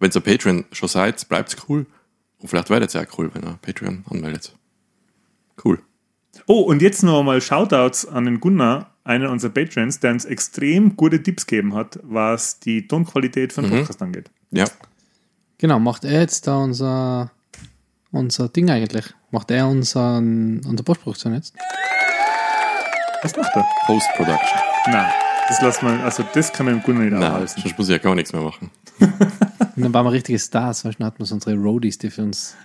Wenn ihr Patreon schon seid, bleibt's cool. Und vielleicht werdet ihr auch cool, wenn ihr Patreon anmeldet. Cool. Oh, und jetzt noch mal Shoutouts an den Gunnar, einer unserer Patrons, der uns extrem gute Tipps gegeben hat, was die Tonqualität von Podcast angeht. Ja. Genau, macht er jetzt da unser, unser Ding eigentlich? Macht er unseren, unsere Postproduktion jetzt? Was macht er? Post-Production. Nein, das lassen wir, also das kann man dem Gunnar nicht Nein, aufhalten. sonst muss ich ja gar nichts mehr machen. Und dann waren wir richtige Stars, weißt dann hatten wir so unsere Roadies, die für uns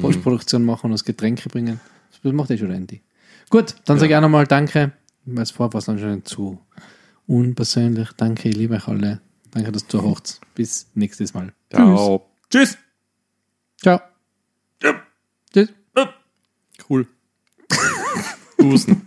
Postproduktion machen und uns Getränke bringen. Das macht eh schon Andy. Gut, dann sage ich auch nochmal Danke. Weil es vorher war es dann schon zu unpersönlich. Danke, ich liebe euch alle. Danke, dass du hochst. Bis nächstes Mal. Ciao. Tschüss! Ciao. Ja. Tschüss. Cool. Busen.